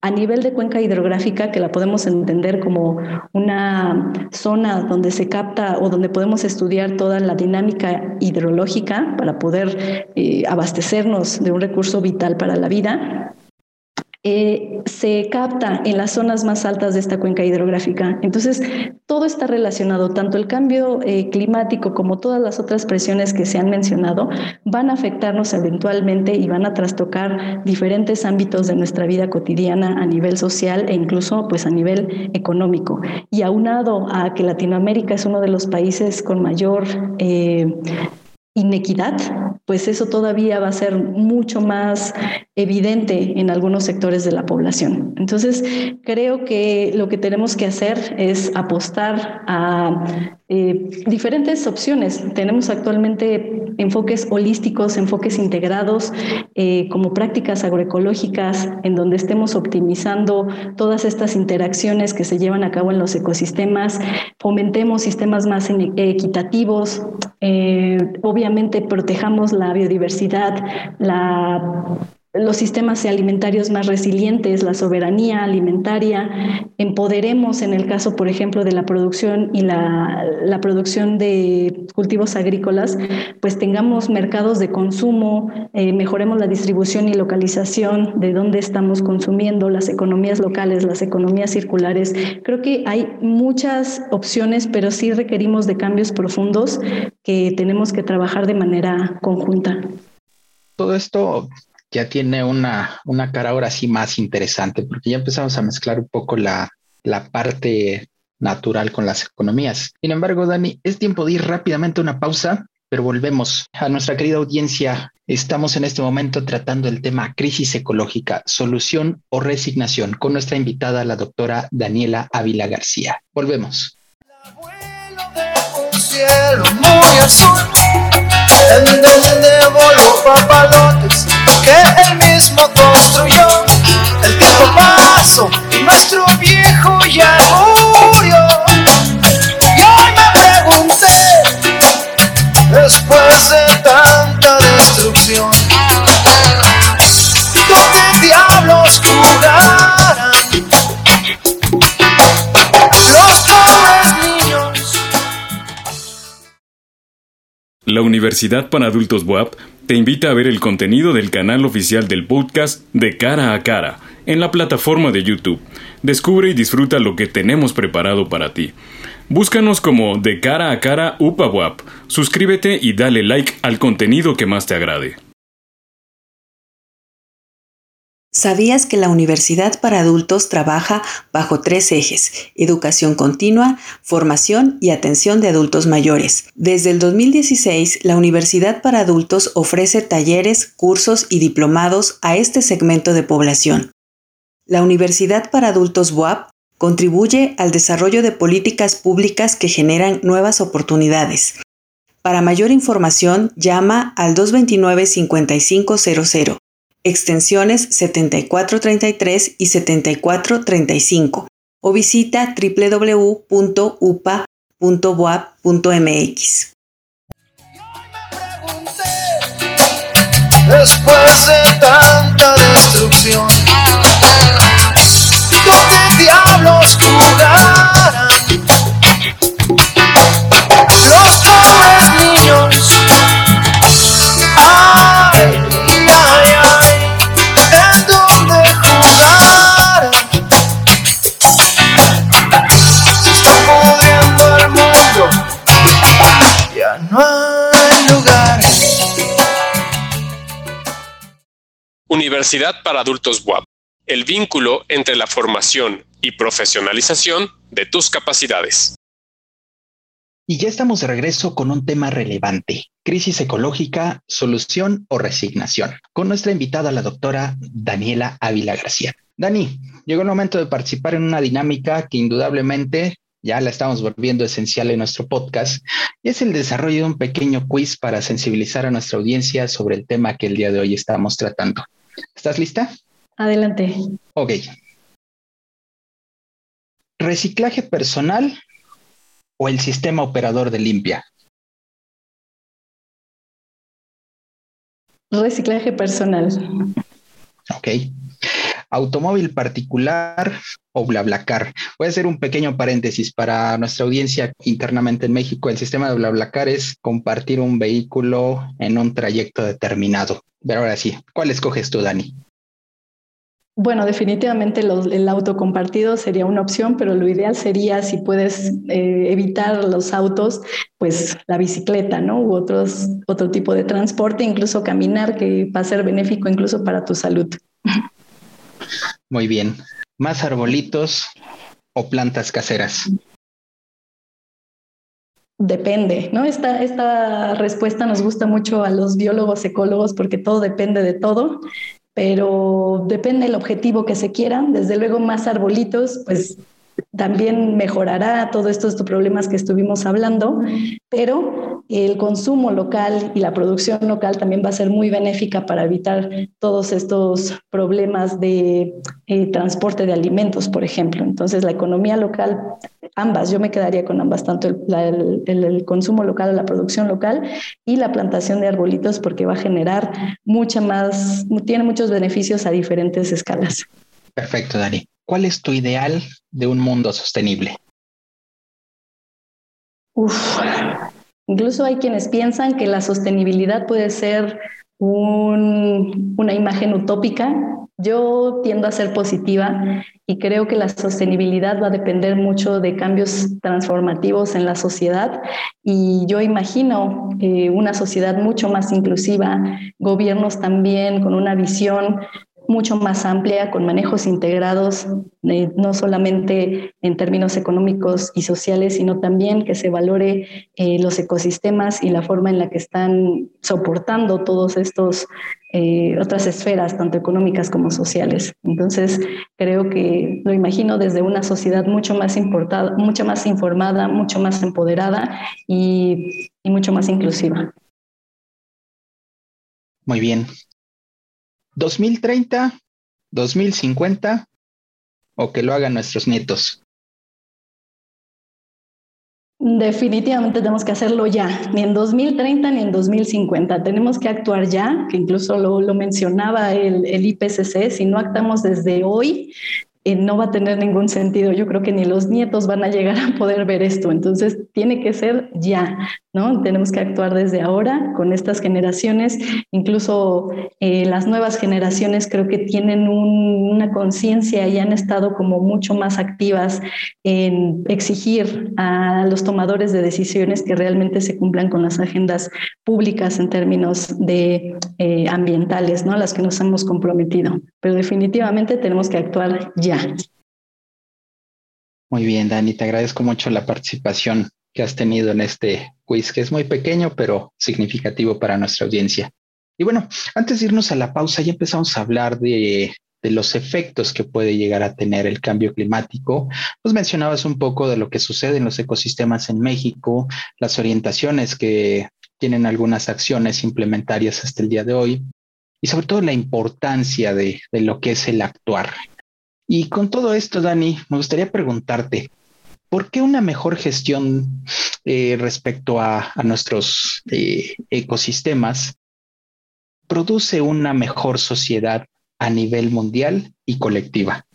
a nivel de cuenca hidrográfica, que la podemos entender como una zona donde se capta o donde podemos estudiar toda la dinámica hidrológica para poder eh, abastecernos de un recurso vital para la vida, eh, se capta en las zonas más altas de esta cuenca hidrográfica. Entonces, todo está relacionado, tanto el cambio eh, climático como todas las otras presiones que se han mencionado, van a afectarnos eventualmente y van a trastocar diferentes ámbitos de nuestra vida cotidiana a nivel social e incluso pues a nivel económico. Y aunado a que Latinoamérica es uno de los países con mayor eh, inequidad, pues eso todavía va a ser mucho más evidente en algunos sectores de la población. Entonces, creo que lo que tenemos que hacer es apostar a eh, diferentes opciones. Tenemos actualmente enfoques holísticos, enfoques integrados, eh, como prácticas agroecológicas, en donde estemos optimizando todas estas interacciones que se llevan a cabo en los ecosistemas, fomentemos sistemas más equitativos, eh, obviamente protejamos la biodiversidad, la los sistemas alimentarios más resilientes, la soberanía alimentaria, empoderemos en el caso, por ejemplo, de la producción y la, producción de cultivos agrícolas, pues tengamos mercados de consumo, eh, mejoremos la distribución y localización de dónde estamos consumiendo, las economías locales, las economías circulares. Creo que hay muchas opciones, pero sí requerimos de cambios profundos que tenemos que trabajar de manera conjunta. Todo esto ya tiene una, una cara ahora sí más interesante, porque ya empezamos a mezclar un poco la, la parte natural con las economías. Sin embargo, Dani, es tiempo de ir rápidamente a una pausa, pero volvemos a nuestra querida audiencia. Estamos en este momento tratando el tema crisis ecológica, solución o resignación con nuestra invitada, la doctora Daniela Ávila García. Volvemos. cielo muy en donde papalotes que él mismo construyó. El tiempo pasó y nuestro viejo ya murió. Y hoy me pregunté, después de La Universidad para Adultos WAP te invita a ver el contenido del canal oficial del podcast de cara a cara en la plataforma de YouTube Descubre y disfruta lo que tenemos preparado para ti. Búscanos como De Cara a Cara UPAWAP. Suscríbete y dale like al contenido que más te agrade. ¿Sabías que la Universidad para Adultos trabaja bajo tres ejes? Educación continua, formación y atención de adultos mayores. Desde el 2016, la Universidad para Adultos ofrece talleres, cursos y diplomados a este segmento de población. La Universidad para Adultos WAP contribuye al desarrollo de políticas públicas que generan nuevas oportunidades. Para mayor información, llama al 229-5500 extensiones 7433 y 7435 o visita www.upa.boap.mx. Después de tanta destrucción, ¿dónde diablos jugarán? Universidad para Adultos WAP. El vínculo entre la formación y profesionalización de tus capacidades. Y ya estamos de regreso con un tema relevante, crisis ecológica, solución o resignación, con nuestra invitada, la doctora Daniela Ávila García. Dani, llegó el momento de participar en una dinámica que indudablemente ya la estamos volviendo esencial en nuestro podcast, y es el desarrollo de un pequeño quiz para sensibilizar a nuestra audiencia sobre el tema que el día de hoy estamos tratando. ¿Estás lista? Adelante. Ok. ¿Reciclaje personal o el sistema operador de limpia? Reciclaje personal. Ok. Automóvil particular o BlaBlaCar. Voy a hacer un pequeño paréntesis para nuestra audiencia internamente en México. El sistema de BlaBlaCar es compartir un vehículo en un trayecto determinado. Pero ahora sí, ¿cuál escoges tú, Dani? Bueno, definitivamente los- el auto compartido sería una opción, pero lo ideal sería si puedes eh, evitar los autos, pues la bicicleta, ¿no? U otros, otro tipo de transporte, incluso caminar, que va a ser benéfico incluso para tu salud. Muy bien. ¿Más arbolitos o plantas caseras? Depende, ¿no? Esta, esta respuesta nos gusta mucho a los biólogos ecólogos porque todo depende de todo, pero depende del objetivo que se quiera. Desde luego, más arbolitos, pues también mejorará todos estos problemas que estuvimos hablando, pero el consumo local y la producción local también va a ser muy benéfica para evitar todos estos problemas de eh, transporte de alimentos, por ejemplo. Entonces, la economía local, ambas, yo me quedaría con ambas, tanto el, la- el- consumo local la producción local y la plantación de arbolitos, porque va a generar mucha más, tiene muchos beneficios a diferentes escalas. Perfecto, Dani. ¿Cuál es tu ideal de un mundo sostenible? Uf. Incluso hay quienes piensan que la sostenibilidad puede ser un- una imagen utópica. Yo tiendo a ser positiva y creo que la sostenibilidad va a depender mucho de cambios transformativos en la sociedad y yo imagino eh, una sociedad mucho más inclusiva, gobiernos también con una visión mucho más amplia, con manejos integrados, eh, no solamente en términos económicos y sociales, sino también que se valore eh, los ecosistemas y la forma en la que están soportando todos estos eh, otras esferas, tanto económicas como sociales. Entonces, creo que lo imagino desde una sociedad mucho más importada, mucho más informada, mucho más empoderada y, y mucho más inclusiva. Muy bien. 2030, 2050 o que lo hagan nuestros nietos. Definitivamente tenemos que hacerlo ya, ni en 2030 ni en 2050. Tenemos que actuar ya, que incluso lo, lo mencionaba el, el IPCC, si no actuamos desde hoy, eh, no va a tener ningún sentido. Yo creo que ni los nietos van a llegar a poder ver esto. Entonces, tiene que ser ya, ¿no? Tenemos que actuar desde ahora con estas generaciones. Incluso eh, las nuevas generaciones creo que tienen una conciencia y han estado como mucho más activas en exigir a los tomadores de decisiones que realmente se cumplan con las agendas públicas en términos de eh, ambientales, ¿no? Las que nos hemos comprometido. Pero definitivamente tenemos que actuar ya. Muy bien, Dani, te agradezco mucho la participación que has tenido en este quiz, que es muy pequeño, pero significativo para nuestra audiencia. Y bueno, antes de irnos a la pausa, ya empezamos a hablar de, los efectos que puede llegar a tener el cambio climático. Nos mencionabas un poco de lo que sucede en los ecosistemas en México, las orientaciones que tienen algunas acciones implementarias hasta el día de hoy y sobre todo la importancia de lo que es el actuar y con todo esto, Dani, me gustaría preguntarte, ¿por qué una mejor gestión eh, respecto a, nuestros eh, ecosistemas produce una mejor sociedad a nivel mundial y colectiva?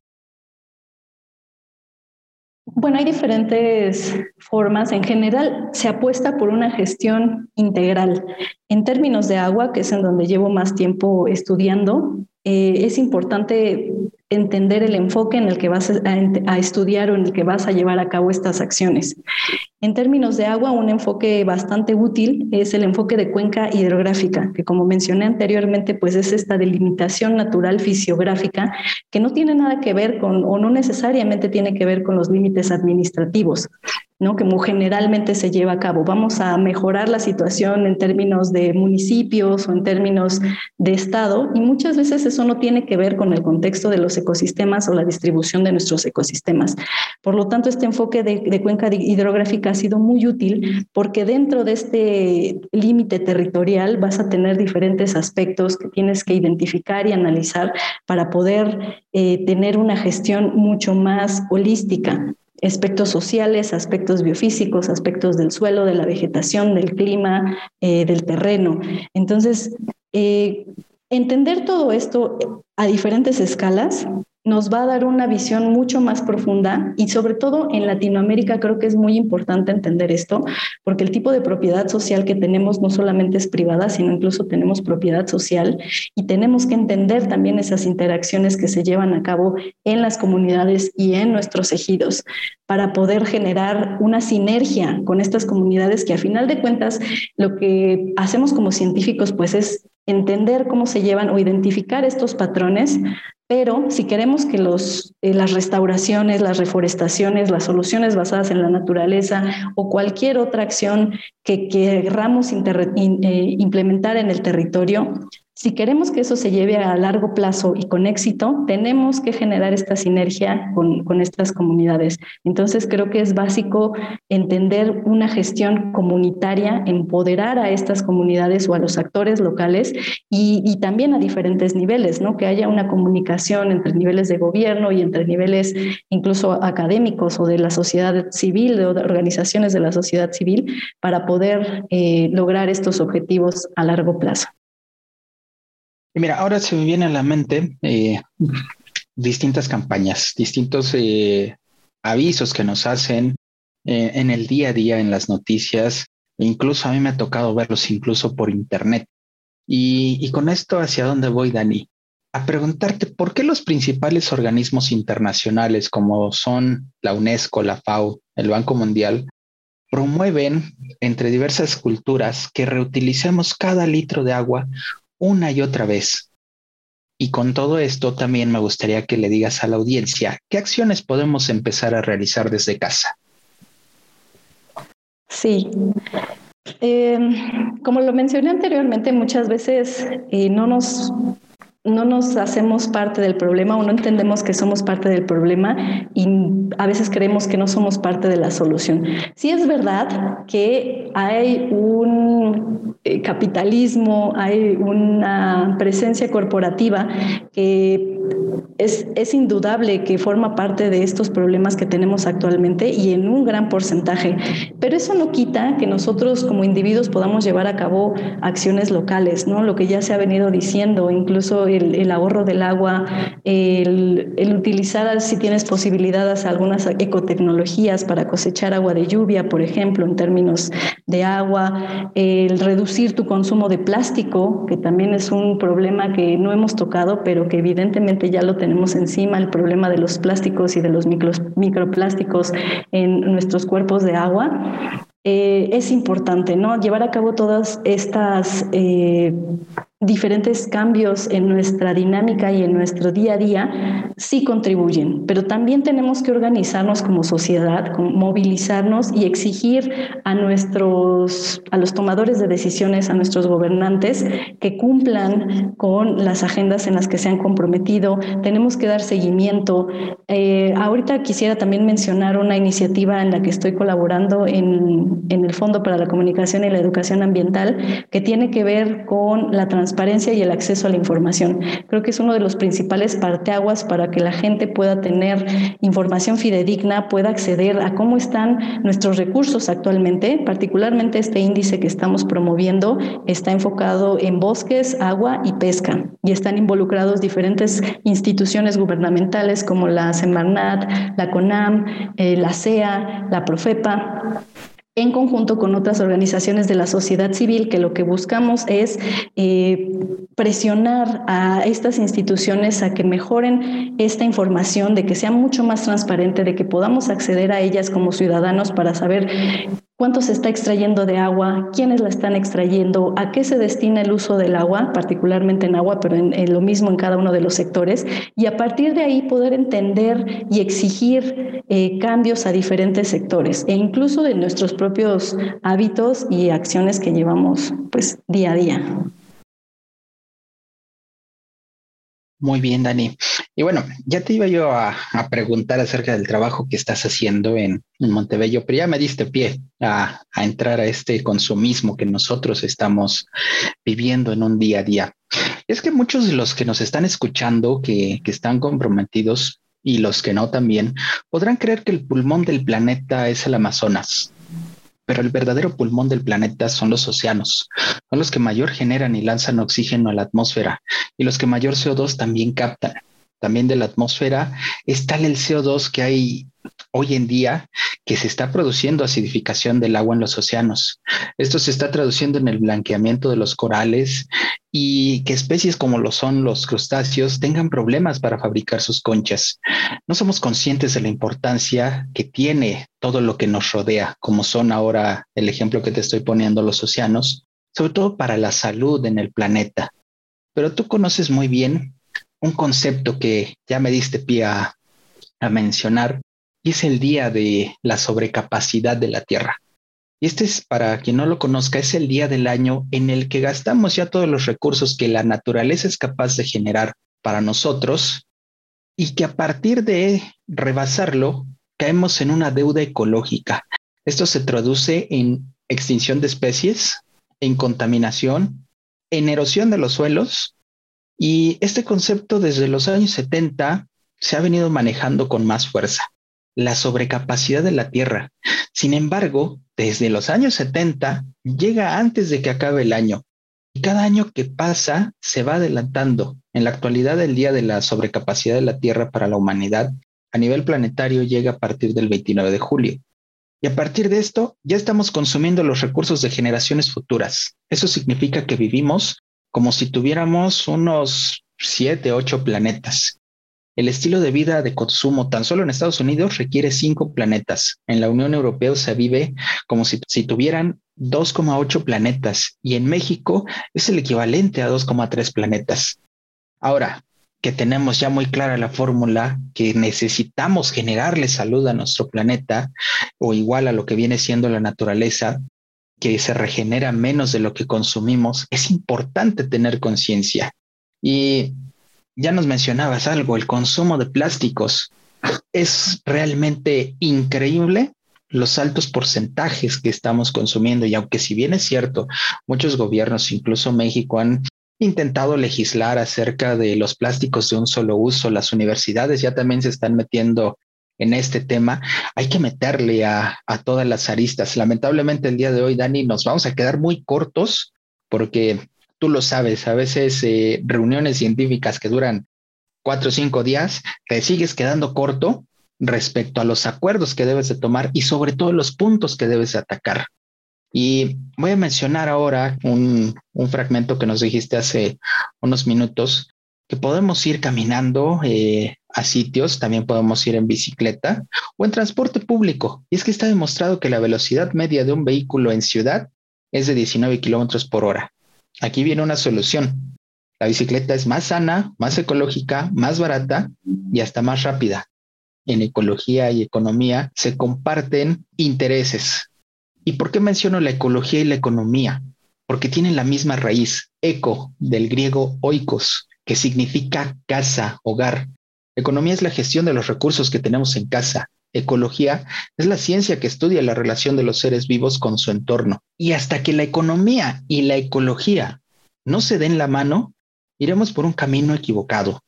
Bueno, hay diferentes formas. En general, se apuesta por una gestión integral. En términos de agua, que es en donde llevo más tiempo estudiando, eh, es importante entender el enfoque en el que vas a, estudiar o en el que vas a llevar a cabo estas acciones. En términos de agua, un enfoque bastante útil es el enfoque de cuenca hidrográfica, que como mencioné anteriormente, pues es esta delimitación natural fisiográfica que no tiene nada que ver con o no necesariamente tiene que ver con los límites administrativos. ¿No? que generalmente se lleva a cabo. Vamos a mejorar la situación en términos de municipios o en términos de Estado y muchas veces eso no tiene que ver con el contexto de los ecosistemas o la distribución de nuestros ecosistemas. Por lo tanto, este enfoque de, de cuenca hidrográfica ha sido muy útil porque dentro de este límite territorial vas a tener diferentes aspectos que tienes que identificar y analizar para poder eh, tener una gestión mucho más holística aspectos sociales, aspectos biofísicos, aspectos del suelo, de la vegetación, del clima, eh, del terreno. Entonces, eh, entender todo esto a diferentes escalas nos va a dar una visión mucho más profunda y sobre todo en Latinoamérica creo que es muy importante entender esto porque el tipo de propiedad social que tenemos no solamente es privada, sino incluso tenemos propiedad social y tenemos que entender también esas interacciones que se llevan a cabo en las comunidades y en nuestros ejidos para poder generar una sinergia con estas comunidades que a final de cuentas lo que hacemos como científicos pues es entender cómo se llevan o identificar estos patrones pero si queremos que los, eh, las restauraciones, las reforestaciones, las soluciones basadas en la naturaleza o cualquier otra acción que queramos eh, implementar en el territorio si queremos que eso se lleve a largo plazo y con éxito, tenemos que generar esta sinergia con, estas comunidades. Entonces, creo que es básico entender una gestión comunitaria, empoderar a estas comunidades o a los actores locales y, también a diferentes niveles, ¿no? Que haya una comunicación entre niveles de gobierno y entre niveles incluso académicos o de la sociedad civil, de organizaciones de la sociedad civil, para poder eh, lograr estos objetivos a largo plazo. Y mira, ahora se me viene a la mente eh, distintas campañas, distintos eh, avisos que nos hacen eh, en el día a día, en las noticias. E incluso a mí me ha tocado verlos incluso por internet. Y, y con esto, ¿hacia dónde voy, Dani? A preguntarte por qué los principales organismos internacionales como son la UNESCO, la FAO, el Banco Mundial, promueven entre diversas culturas que reutilicemos cada litro de agua una y otra vez. Y con todo esto también me gustaría que le digas a la audiencia qué acciones podemos empezar a realizar desde casa. Sí. Em, como lo mencioné anteriormente, muchas veces eh, no nos no nos hacemos parte del problema o no entendemos que somos parte del problema y a veces creemos que no somos parte de la solución. Sí es verdad que hay un eh, capitalismo, hay una presencia corporativa que es, es indudable que forma parte de estos problemas que tenemos actualmente y en un gran porcentaje. Pero eso no quita que nosotros como individuos podamos llevar a cabo acciones locales, ¿no? Lo que ya se ha venido diciendo, incluso el, ahorro del agua, el, el, utilizar, si tienes posibilidades, algunas ecotecnologías para cosechar agua de lluvia, por ejemplo, en términos de agua, el reducir tu consumo de plástico, que también es un problema que no hemos tocado, pero que evidentemente ya lo tenemos encima, el problema de los plásticos y de los microplásticos en nuestros cuerpos de agua. Eh, es importante, ¿no? Llevar a cabo todas estas eh, diferentes cambios en nuestra dinámica y en nuestro día a día sí contribuyen, pero también tenemos que organizarnos como sociedad, movilizarnos y exigir a nuestros, a los tomadores de decisiones, a nuestros gobernantes que cumplan con las agendas en las que se han comprometido. Tenemos que dar seguimiento. Eh, ahorita quisiera también mencionar una iniciativa en la que estoy colaborando en, en el Fondo para la Comunicación y la Educación Ambiental que tiene que ver con la transparencia transparencia y el acceso a la información. Creo que es uno de los principales parteaguas para que la gente pueda tener información fidedigna, pueda acceder a cómo están nuestros recursos actualmente. Particularmente este índice que estamos promoviendo está enfocado en bosques, agua y pesca y están involucrados diferentes instituciones gubernamentales como la Semarnat, la CONAM, eh, la CEA, la Profepa en conjunto con otras organizaciones de la sociedad civil, que lo que buscamos es eh, presionar a estas instituciones a que mejoren esta información, de que sea mucho más transparente, de que podamos acceder a ellas como ciudadanos para saber cuánto se está extrayendo de agua, quiénes la están extrayendo, a qué se destina el uso del agua, particularmente en agua, pero en, lo mismo en cada uno de los sectores, y a partir de ahí poder entender y exigir eh, cambios a diferentes sectores e incluso de nuestros propios hábitos y acciones que llevamos pues día a día. Muy bien, Dani. Y bueno, ya te iba yo a, preguntar acerca del trabajo que estás haciendo en, Montebello, pero ya me diste pie a, entrar a este consumismo que nosotros estamos viviendo en un día a día. Es que muchos de los que nos están escuchando, que están comprometidos y los que no también, podrán creer que el pulmón del planeta es el Amazonas pero el verdadero pulmón del planeta son los océanos. Son los que mayor generan y lanzan oxígeno a la atmósfera y los que mayor CO2 también captan. También de la atmósfera es tal el CO2 que hay hoy en día que se está produciendo acidificación del agua en los océanos. Esto se está traduciendo en el blanqueamiento de los corales y que especies como lo son los crustáceos tengan problemas para fabricar sus conchas. No somos conscientes de la importancia que tiene todo lo que nos rodea, como son ahora el ejemplo que te estoy poniendo los océanos, sobre todo para la salud en el planeta. Pero tú conoces muy bien un concepto que ya me diste pie a, a mencionar, y es el día de la sobrecapacidad de la Tierra. Y este es, para quien no lo conozca, es el día del año en el que gastamos ya todos los recursos que la naturaleza es capaz de generar para nosotros y que a partir de rebasarlo caemos en una deuda ecológica. Esto se traduce en extinción de especies, en contaminación, en erosión de los suelos y este concepto desde los años 70 se ha venido manejando con más fuerza la sobrecapacidad de la Tierra. Sin embargo, desde los años 70 llega antes de que acabe el año. Y cada año que pasa se va adelantando. En la actualidad, el día de la sobrecapacidad de la Tierra para la humanidad a nivel planetario llega a partir del 29 de julio. Y a partir de esto, ya estamos consumiendo los recursos de generaciones futuras. Eso significa que vivimos como si tuviéramos unos siete, ocho planetas. El estilo de vida de consumo tan solo en Estados Unidos requiere cinco planetas. En la Unión Europea se vive como si, si tuvieran 2,8 planetas y en México es el equivalente a 2,3 planetas. Ahora que tenemos ya muy clara la fórmula que necesitamos generarle salud a nuestro planeta o igual a lo que viene siendo la naturaleza, que se regenera menos de lo que consumimos, es importante tener conciencia. Y ya nos mencionabas algo, el consumo de plásticos. Es realmente increíble los altos porcentajes que estamos consumiendo y aunque si bien es cierto, muchos gobiernos, incluso México, han intentado legislar acerca de los plásticos de un solo uso. Las universidades ya también se están metiendo en este tema. Hay que meterle a, todas las aristas. Lamentablemente el día de hoy, Dani, nos vamos a quedar muy cortos porque tú lo sabes, a veces eh, reuniones científicas que duran cuatro o cinco días, te sigues quedando corto respecto a los acuerdos que debes de tomar y sobre todo los puntos que debes de atacar. Y voy a mencionar ahora un, fragmento que nos dijiste hace unos minutos, que podemos ir caminando eh, a sitios, también podemos ir en bicicleta o en transporte público. Y es que está demostrado que la velocidad media de un vehículo en ciudad es de 19 kilómetros por hora. Aquí viene una solución. La bicicleta es más sana, más ecológica, más barata y hasta más rápida. En ecología y economía se comparten intereses, ¿Y por qué menciono la ecología y la economía? Porque tienen la misma raíz, eco, del griego oikos, que significa casa, hogar. Economía es la gestión de los recursos que tenemos en casa. Ecología es la ciencia que estudia la relación de los seres vivos con su entorno. Y hasta que la economía y la ecología no se den la mano, iremos por un camino equivocado.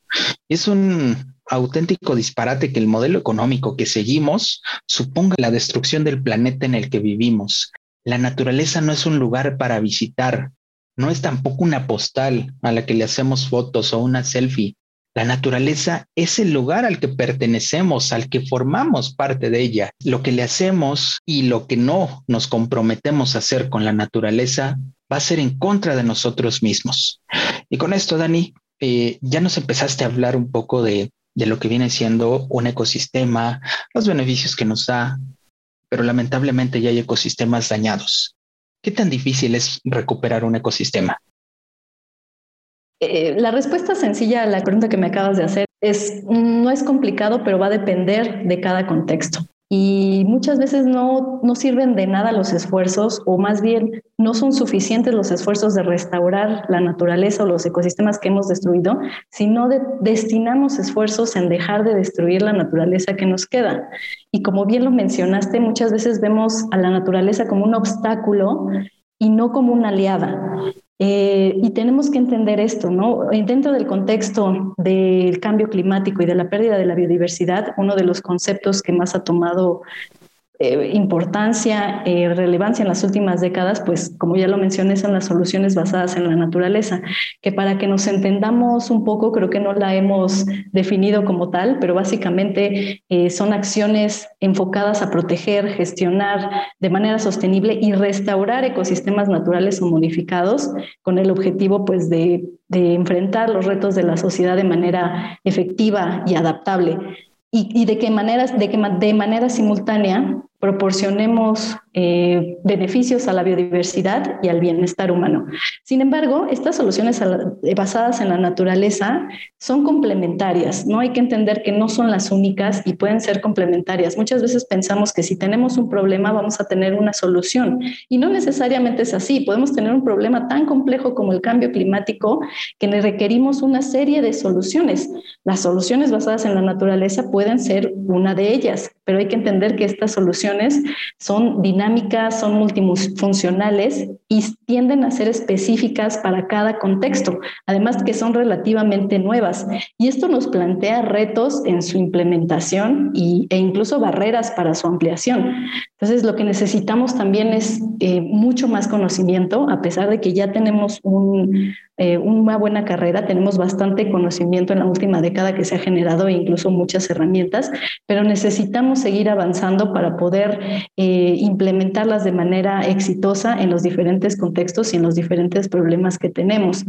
Es un auténtico disparate que el modelo económico que seguimos suponga la destrucción del planeta en el que vivimos. La naturaleza no es un lugar para visitar, no es tampoco una postal a la que le hacemos fotos o una selfie. La naturaleza es el lugar al que pertenecemos, al que formamos parte de ella. Lo que le hacemos y lo que no nos comprometemos a hacer con la naturaleza va a ser en contra de nosotros mismos. Y con esto, Dani, eh, ya nos empezaste a hablar un poco de de lo que viene siendo un ecosistema, los beneficios que nos da, pero lamentablemente ya hay ecosistemas dañados. ¿Qué tan difícil es recuperar un ecosistema? Eh, la respuesta sencilla a la pregunta que me acabas de hacer es, no es complicado, pero va a depender de cada contexto y muchas veces no, no sirven de nada los esfuerzos o más bien no son suficientes los esfuerzos de restaurar la naturaleza o los ecosistemas que hemos destruido, sino de, destinamos esfuerzos en dejar de destruir la naturaleza que nos queda. Y como bien lo mencionaste, muchas veces vemos a la naturaleza como un obstáculo y no como una aliada. Eh, y tenemos que entender esto, ¿no? Dentro del contexto del cambio climático y de la pérdida de la biodiversidad, uno de los conceptos que más ha tomado eh, importancia, eh, relevancia en las últimas décadas, pues como ya lo mencioné, son las soluciones basadas en la naturaleza, que para que nos entendamos un poco, creo que no la hemos definido como tal, pero básicamente eh, son acciones enfocadas a proteger, gestionar de manera sostenible y restaurar ecosistemas naturales o modificados con el objetivo pues de, de enfrentar los retos de la sociedad de manera efectiva y adaptable y, de qué maneras, de, que, de manera simultánea proporcionemos eh, beneficios a la biodiversidad y al bienestar humano. Sin embargo, estas soluciones basadas en la naturaleza son complementarias. No hay que entender que no son las únicas y pueden ser complementarias. Muchas veces pensamos que si tenemos un problema vamos a tener una solución y no necesariamente es así. Podemos tener un problema tan complejo como el cambio climático que requerimos una serie de soluciones. Las soluciones basadas en la naturaleza pueden ser una de ellas, pero hay que entender que estas son dinámicas, son multifuncionales y tienden a ser específicas para cada contexto, además que son relativamente nuevas. Y esto nos plantea retos en su implementación y, e incluso barreras para su ampliación. Entonces, lo que necesitamos también es eh, mucho más conocimiento, a pesar de que ya tenemos un, eh, una buena carrera, tenemos bastante conocimiento en la última década que se ha generado e incluso muchas herramientas, pero necesitamos seguir avanzando para poder eh, implementarlas de manera exitosa en los diferentes contextos y en los diferentes problemas que tenemos.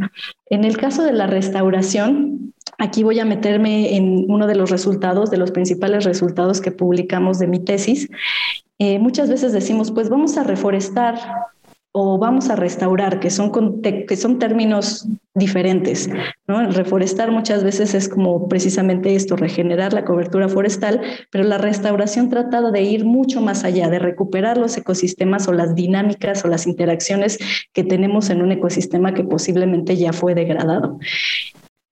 En el caso de la restauración, Aquí voy a meterme en uno de los resultados, de los principales resultados que publicamos de mi tesis. Eh, muchas veces decimos, pues vamos a reforestar o vamos a restaurar, que son, que son términos diferentes. ¿no? Reforestar muchas veces es como precisamente esto, regenerar la cobertura forestal, pero la restauración trata de ir mucho más allá, de recuperar los ecosistemas o las dinámicas o las interacciones que tenemos en un ecosistema que posiblemente ya fue degradado.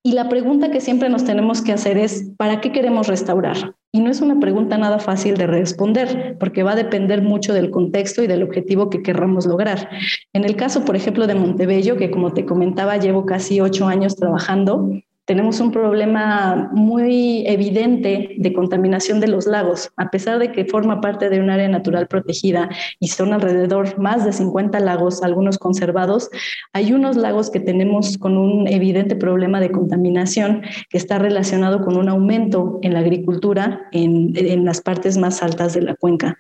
Y la pregunta que siempre nos tenemos que hacer es, ¿para qué queremos restaurar? Y no es una pregunta nada fácil de responder, porque va a depender mucho del contexto y del objetivo que querramos lograr. En el caso, por ejemplo, de Montebello, que como te comentaba, llevo casi ocho años trabajando, tenemos un problema muy evidente de contaminación de los lagos, a pesar de que forma parte de un área natural protegida y son alrededor más de 50 lagos, algunos conservados, hay unos lagos que tenemos con un evidente problema de contaminación que está relacionado con un aumento en la agricultura en, en las partes más altas de la cuenca.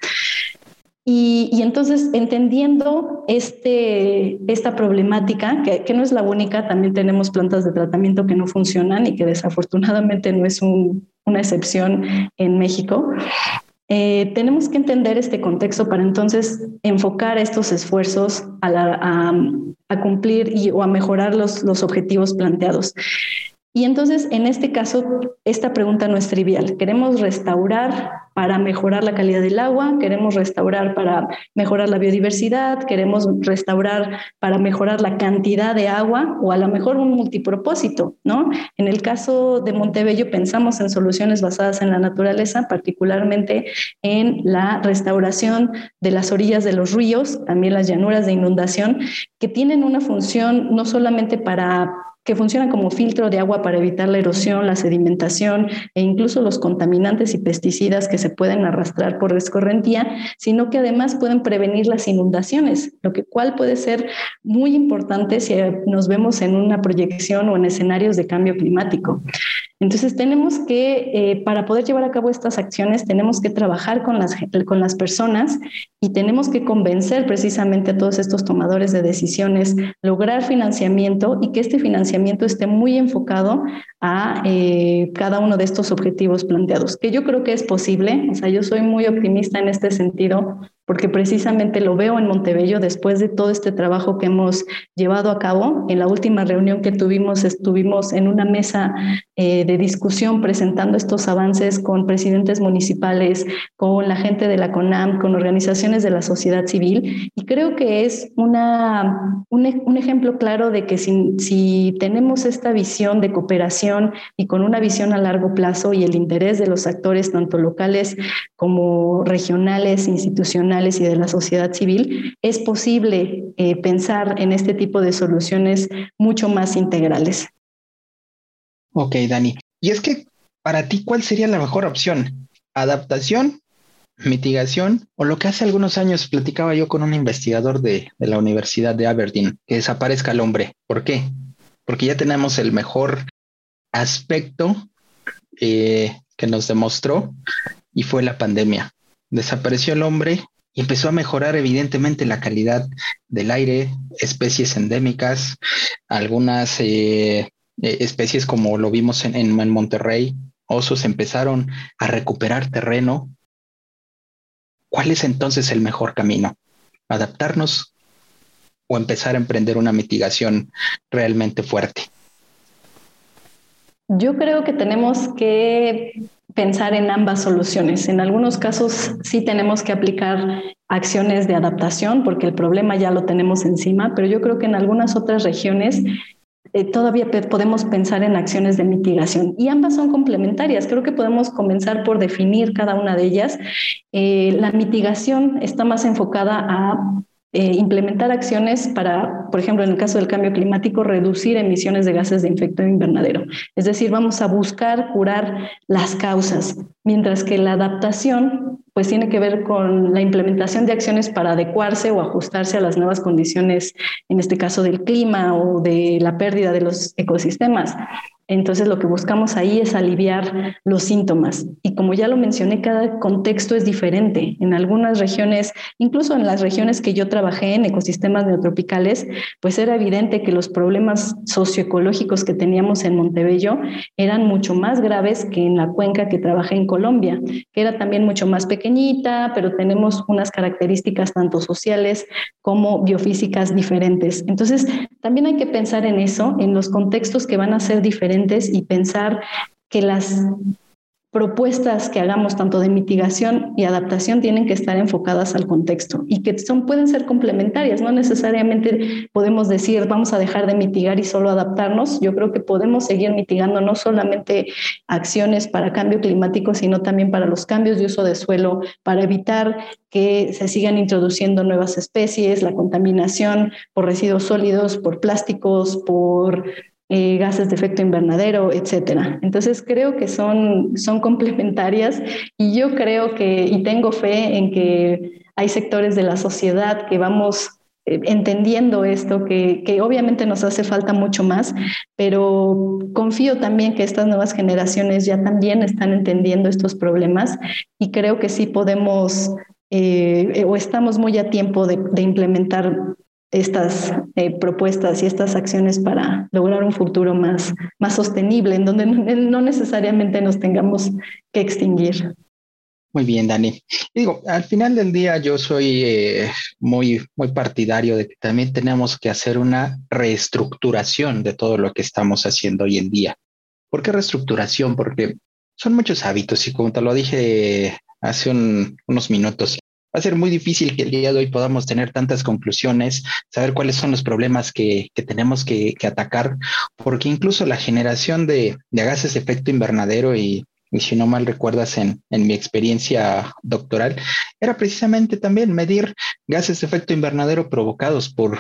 Y, entonces, entendiendo este, esta problemática, que, no es la única, también tenemos plantas de tratamiento que no funcionan y que desafortunadamente no es una excepción en México, eh, tenemos que entender este contexto para entonces enfocar estos esfuerzos a, cumplir o a mejorar los objetivos planteados. Y entonces, en este caso, esta pregunta no es trivial. Queremos restaurar para mejorar la calidad del agua, queremos restaurar para mejorar la biodiversidad, queremos restaurar para mejorar la cantidad de agua o a lo mejor un multipropósito, ¿no? En el caso de Montebello pensamos en soluciones basadas en la naturaleza, particularmente en la restauración de las orillas de los ríos, también las llanuras de inundación, que tienen una función no solamente para que funcionan como filtro de agua para evitar la erosión, la sedimentación e incluso los contaminantes y pesticidas que se pueden arrastrar por escorrentía, sino que además pueden prevenir las inundaciones, lo que cual puede ser muy importante si nos vemos en una proyección o en escenarios de cambio climático. Entonces tenemos que, eh, para poder llevar a cabo estas acciones, tenemos que trabajar con las, con las personas y tenemos que convencer precisamente a todos estos tomadores de decisiones, lograr financiamiento y que este financiamiento esté muy enfocado a eh, cada uno de estos objetivos planteados, que yo creo que es posible. O sea, yo soy muy optimista en este sentido porque precisamente lo veo en Montebello después de todo este trabajo que hemos llevado a cabo. En la última reunión que tuvimos, estuvimos en una mesa eh, de discusión presentando estos avances con presidentes municipales, con la gente de la CONAM, con organizaciones de la sociedad civil. Y creo que es una, un, un ejemplo claro de que si, si tenemos esta visión de cooperación y con una visión a largo plazo y el interés de los actores, tanto locales como regionales, institucionales, y de la sociedad civil, es posible eh, pensar en este tipo de soluciones mucho más integrales. Ok, Dani. Y es que para ti, ¿cuál sería la mejor opción? ¿Adaptación, mitigación o lo que hace algunos años platicaba yo con un investigador de, la Universidad de Aberdeen, que desaparezca el hombre? ¿Por qué? Porque ya tenemos el mejor aspecto eh, que nos demostró y fue la pandemia. Desapareció el hombre y empezó a mejorar evidentemente la calidad del aire, especies endémicas, algunas eh, eh, especies como lo vimos en, en, Monterrey, osos empezaron a recuperar terreno. ¿Cuál es entonces el mejor camino? ¿Adaptarnos o empezar a emprender una mitigación realmente fuerte? Yo creo que tenemos que pensar en ambas soluciones. En algunos casos sí tenemos que aplicar acciones de adaptación porque el problema ya lo tenemos encima, pero yo creo que en algunas otras regiones eh, todavía podemos pensar en acciones de mitigación y ambas son complementarias. Creo que podemos comenzar por definir cada una de ellas. Eh, la mitigación está más enfocada a eh, implementar acciones para, por ejemplo, en el caso del cambio climático, reducir emisiones de gases de efecto invernadero. Es decir, vamos a buscar curar las causas, mientras que la adaptación pues tiene que ver con la implementación de acciones para adecuarse o ajustarse a las nuevas condiciones, en este caso del clima o de la pérdida de los ecosistemas. Entonces lo que buscamos ahí es aliviar los síntomas. Y como ya lo mencioné, cada contexto es diferente. En algunas regiones, incluso en las regiones que yo trabajé en ecosistemas neotropicales, pues era evidente que los problemas socioecológicos que teníamos en Montebello eran mucho más graves que en la cuenca que trabajé en Colombia, que era también mucho más pequeñita, pero tenemos unas características tanto sociales como biofísicas diferentes. Entonces, también hay que pensar en eso, en los contextos que van a ser diferentes y pensar que las propuestas que hagamos tanto de mitigación y adaptación tienen que estar enfocadas al contexto y que son, pueden ser complementarias, no necesariamente podemos decir vamos a dejar de mitigar y solo adaptarnos. Yo creo que podemos seguir mitigando no solamente acciones para cambio climático, sino también para los cambios de uso de suelo, para evitar que se sigan introduciendo nuevas especies, la contaminación por residuos sólidos, por plásticos, por eh, gases de efecto invernadero, etcétera. Entonces creo que son, son complementarias y yo creo que y tengo fe en que hay sectores de la sociedad que vamos eh, entendiendo esto, que, que, obviamente nos hace falta mucho más, pero confío también que estas nuevas generaciones ya también están entendiendo estos problemas y creo que sí podemos eh, o estamos muy a tiempo de, de implementar estas eh, propuestas y estas acciones para lograr un futuro más, más sostenible, en donde no necesariamente nos tengamos que extinguir. Muy bien, Dani. Digo, al final del día yo soy eh, muy, muy partidario de que también tenemos que hacer una reestructuración de todo lo que estamos haciendo hoy en día. ¿Por qué reestructuración? Porque son muchos hábitos y como te lo dije hace unos minutos, va a ser muy difícil que el día de hoy podamos tener tantas conclusiones, saber cuáles son los problemas que, tenemos que, atacar, porque incluso la generación de, gases de efecto invernadero y, si no mal recuerdas en, mi experiencia doctoral, era precisamente también medir gases de efecto invernadero provocados por,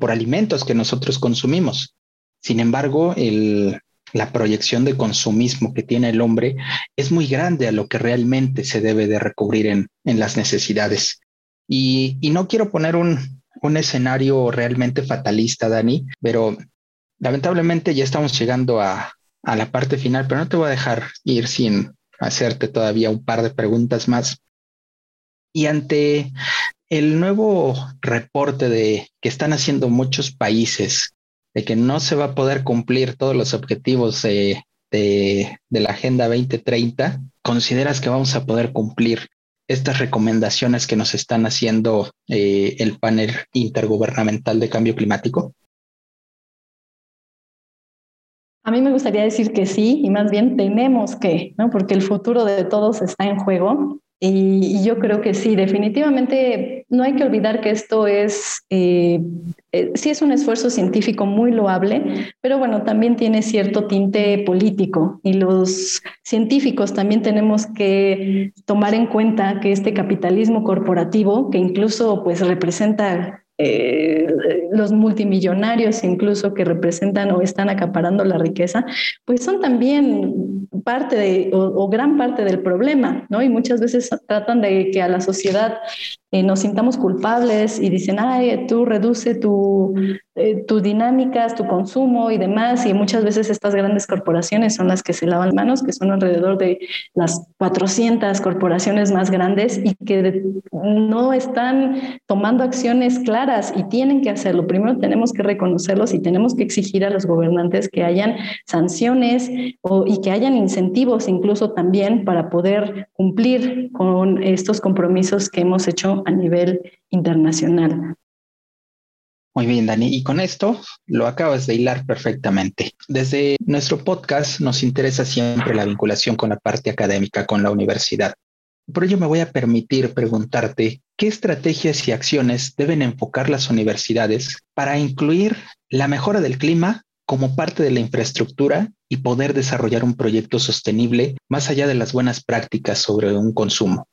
por alimentos que nosotros consumimos. Sin embargo, el, la proyección de consumismo que tiene el hombre es muy grande a lo que realmente se debe de recubrir en, las necesidades. Y, no quiero poner un, escenario realmente fatalista, Dani, pero lamentablemente ya estamos llegando a, a la parte final, pero no te voy a dejar ir sin hacerte todavía un par de preguntas más. Y ante el nuevo reporte de que están haciendo muchos países de que no se va a poder cumplir todos los objetivos de, la Agenda 2030, ¿consideras que vamos a poder cumplir estas recomendaciones que nos están haciendo eh, el panel intergubernamental de cambio climático? A mí me gustaría decir que sí, y más bien tenemos que, ¿no? porque el futuro de todos está en juego y, yo creo que sí, definitivamente no hay que olvidar que esto es, eh, eh, sí es un esfuerzo científico muy loable, pero bueno, también tiene cierto tinte político y los científicos también tenemos que tomar en cuenta que este capitalismo corporativo, que incluso pues representa eh, los multimillonarios incluso que representan o están acaparando la riqueza, pues son también parte de, o, gran parte del problema, ¿no? Y muchas veces tratan de que a la sociedad eh, nos sintamos culpables y dicen, ay, tú reduce tu, eh, tus dinámicas, tu consumo y demás. Y muchas veces estas grandes corporaciones son las que se lavan manos, que son alrededor de las 400 corporaciones más grandes y que no están tomando acciones claras y tienen que hacerlo. Primero tenemos que reconocerlos y tenemos que exigir a los gobernantes que hayan sanciones o, y que hayan incentivos incluso también para poder cumplir con estos compromisos que hemos hecho a nivel internacional. Muy bien, Dani. Y con esto lo acabas de hilar perfectamente. Desde nuestro podcast nos interesa siempre la vinculación con la parte académica, con la universidad. Por ello me voy a permitir preguntarte qué estrategias y acciones deben enfocar las universidades para incluir la mejora del clima como parte de la infraestructura y poder desarrollar un proyecto sostenible más allá de las buenas prácticas sobre un consumo.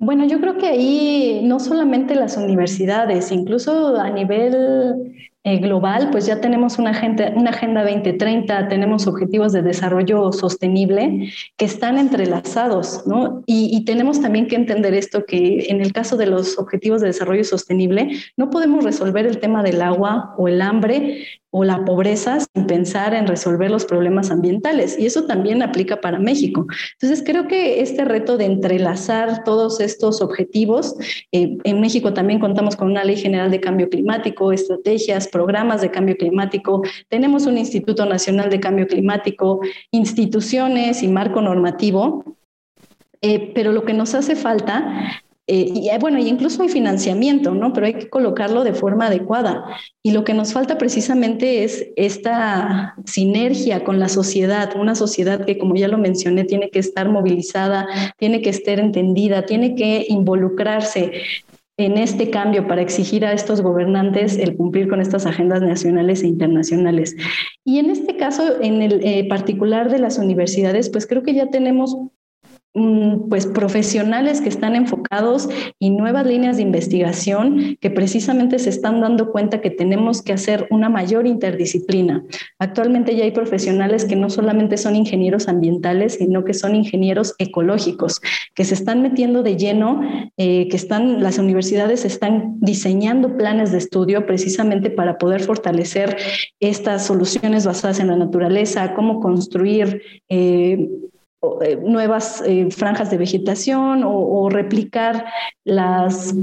Bueno, yo creo que ahí no solamente las universidades, incluso a nivel eh, global, pues ya tenemos una agenda, una agenda 2030, tenemos objetivos de desarrollo sostenible que están entrelazados, ¿no? Y, y, tenemos también que entender esto, que en el caso de los objetivos de desarrollo sostenible, no podemos resolver el tema del agua o el hambre o la pobreza sin pensar en resolver los problemas ambientales. Y eso también aplica para México. Entonces, creo que este reto de entrelazar todos estos objetivos, eh, en México también contamos con una ley general de cambio climático, estrategias, programas de cambio climático, tenemos un Instituto Nacional de Cambio Climático, instituciones y marco normativo. Eh, pero lo que nos hace falta eh, y eh, bueno, incluso hay financiamiento, ¿no? Pero hay que colocarlo de forma adecuada. Y lo que nos falta precisamente es esta sinergia con la sociedad, una sociedad que, como ya lo mencioné, tiene que estar movilizada, tiene que estar entendida, tiene que involucrarse en este cambio para exigir a estos gobernantes el cumplir con estas agendas nacionales e internacionales. Y en este caso, en el eh, particular de las universidades, pues creo que ya tenemos pues profesionales que están enfocados y nuevas líneas de investigación que precisamente se están dando cuenta que tenemos que hacer una mayor interdisciplina. Actualmente ya hay profesionales que no solamente son ingenieros ambientales, sino que son ingenieros ecológicos, que se están metiendo de lleno, eh, que están, las universidades están diseñando planes de estudio precisamente para poder fortalecer estas soluciones basadas en la naturaleza, cómo construir eh, nuevas eh, franjas de vegetación o, replicar las,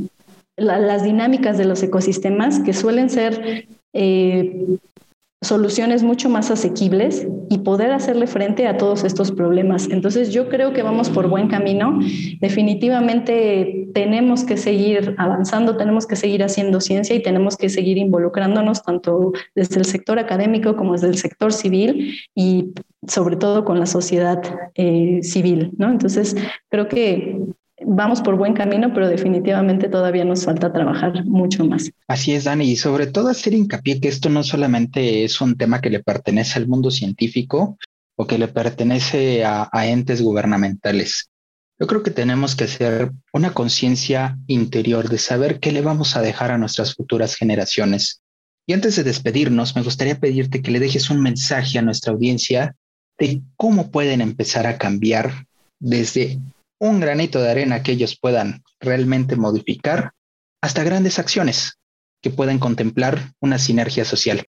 las dinámicas de los ecosistemas que suelen ser eh, soluciones mucho más asequibles y poder hacerle frente a todos estos problemas. Entonces yo creo que vamos por buen camino. Definitivamente tenemos que seguir avanzando, tenemos que seguir haciendo ciencia y tenemos que seguir involucrándonos tanto desde el sector académico como desde el sector civil y sobre todo con la sociedad eh, civil. ¿no? Entonces creo que vamos por buen camino, pero definitivamente todavía nos falta trabajar mucho más. Así es, Dani, y sobre todo hacer hincapié que esto no solamente es un tema que le pertenece al mundo científico o que le pertenece a, entes gubernamentales. Yo creo que tenemos que hacer una conciencia interior de saber qué le vamos a dejar a nuestras futuras generaciones. Y antes de despedirnos, me gustaría pedirte que le dejes un mensaje a nuestra audiencia de cómo pueden empezar a cambiar desde un granito de arena que ellos puedan realmente modificar, hasta grandes acciones que puedan contemplar una sinergia social.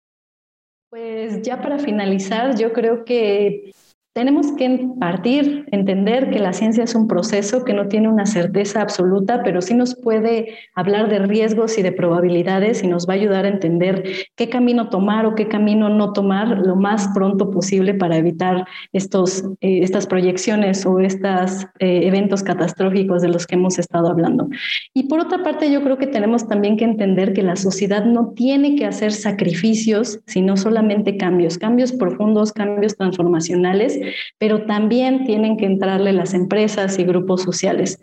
Pues ya para finalizar, yo creo que tenemos que partir, entender que la ciencia es un proceso que no tiene una certeza absoluta, pero sí nos puede hablar de riesgos y de probabilidades y nos va a ayudar a entender qué camino tomar o qué camino no tomar lo más pronto posible para evitar estos, eh, estas proyecciones o estos eh, eventos catastróficos de los que hemos estado hablando. Y por otra parte, yo creo que tenemos también que entender que la sociedad no tiene que hacer sacrificios, sino solamente cambios, cambios profundos, cambios transformacionales pero también tienen que entrarle las empresas y grupos sociales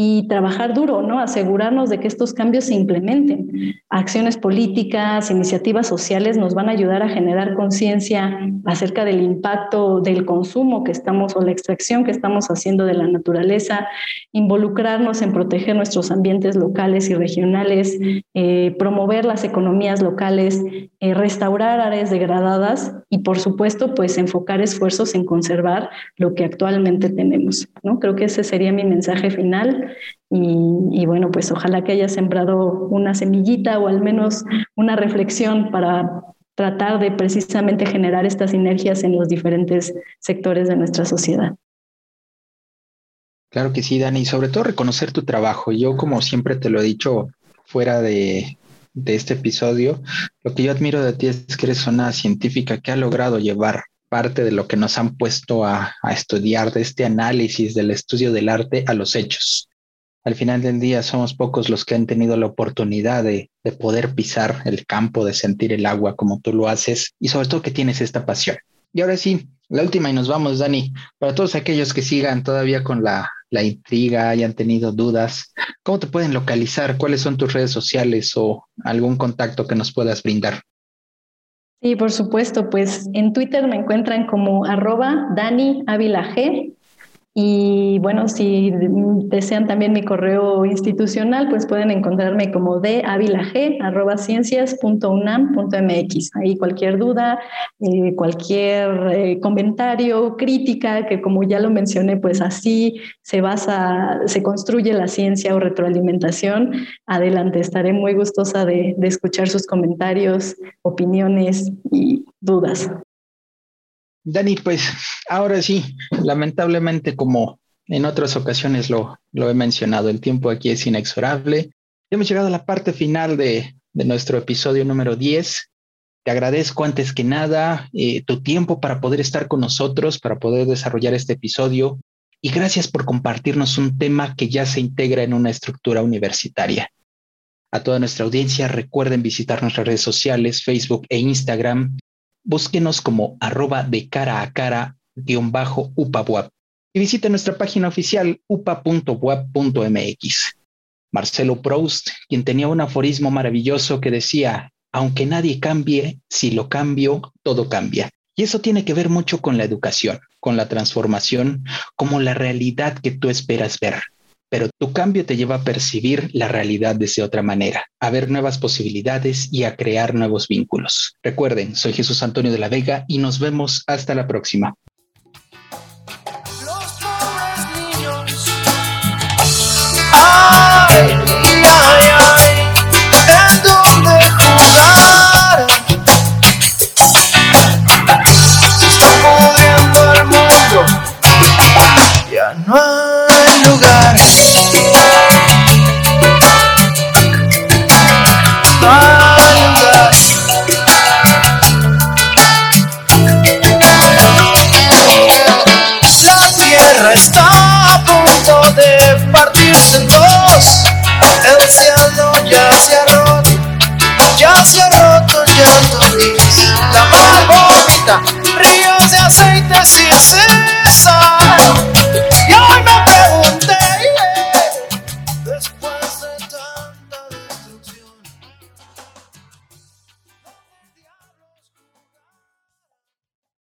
y trabajar duro, ¿no? Asegurarnos de que estos cambios se implementen. Acciones políticas, iniciativas sociales nos van a ayudar a generar conciencia acerca del impacto del consumo que estamos o la extracción que estamos haciendo de la naturaleza, involucrarnos en proteger nuestros ambientes locales y regionales, eh, promover las economías locales, eh, restaurar áreas degradadas y, por supuesto, pues enfocar esfuerzos en conservar lo que actualmente tenemos, ¿no? Creo que ese sería mi mensaje final y, bueno, pues ojalá que haya sembrado una semillita o al menos una reflexión para tratar de precisamente generar estas sinergias en los diferentes sectores de nuestra sociedad. Claro que sí, Dani, y sobre todo reconocer tu trabajo. Yo, como siempre te lo he dicho fuera de, de este episodio, lo que yo admiro de ti es que eres una científica que ha logrado llevar parte de lo que nos han puesto a, estudiar de este análisis del estudio del arte a los hechos. Al final del día somos pocos los que han tenido la oportunidad de, de poder pisar el campo, de sentir el agua como tú lo haces y sobre todo que tienes esta pasión. Y ahora sí, la última y nos vamos, Dani. Para todos aquellos que sigan todavía con la, la intriga, hayan tenido dudas, ¿cómo te pueden localizar? ¿Cuáles son tus redes sociales o algún contacto que nos puedas brindar? Sí, por supuesto, pues en Twitter me encuentran como arroba Dani Ávila G y bueno, si desean también mi correo institucional, pues pueden encontrarme como de mx Ahí cualquier duda, eh, cualquier eh, comentario, crítica, que como ya lo mencioné, pues así se basa, se construye la ciencia o retroalimentación. Adelante, estaré muy gustosa de escuchar sus comentarios, opiniones y dudas. Dani, pues ahora sí, lamentablemente como en otras ocasiones lo, lo he mencionado, el tiempo aquí es inexorable. Hemos llegado a la parte final de, de nuestro episodio número 10. Te agradezco antes que nada eh, tu tiempo para poder estar con nosotros, para poder desarrollar este episodio. y gracias por compartirnos un tema que ya se integra en una estructura universitaria. A toda nuestra audiencia, recuerden visitar nuestras redes sociales, Facebook e Instagram. Búsquenos como arroba de cara a cara guion bajo upabuap y visiten nuestra página oficial upa.buap.mx. Marcelo Proust, quien tenía un aforismo maravilloso que decía, aunque nadie cambie, si lo cambio, todo cambia. Y eso tiene que ver mucho con la educación, con la transformación, como la realidad que tú esperas ver. Pero tu cambio te lleva a percibir la realidad de otra manera, a ver nuevas posibilidades y a crear nuevos vínculos. Recuerden, soy Jesús Antonio de la Vega y nos vemos hasta la próxima. Los pobres niños. Ay, ay, ay, en donde jugar. Se está pudriendo el mundo. Ya no hay el llanto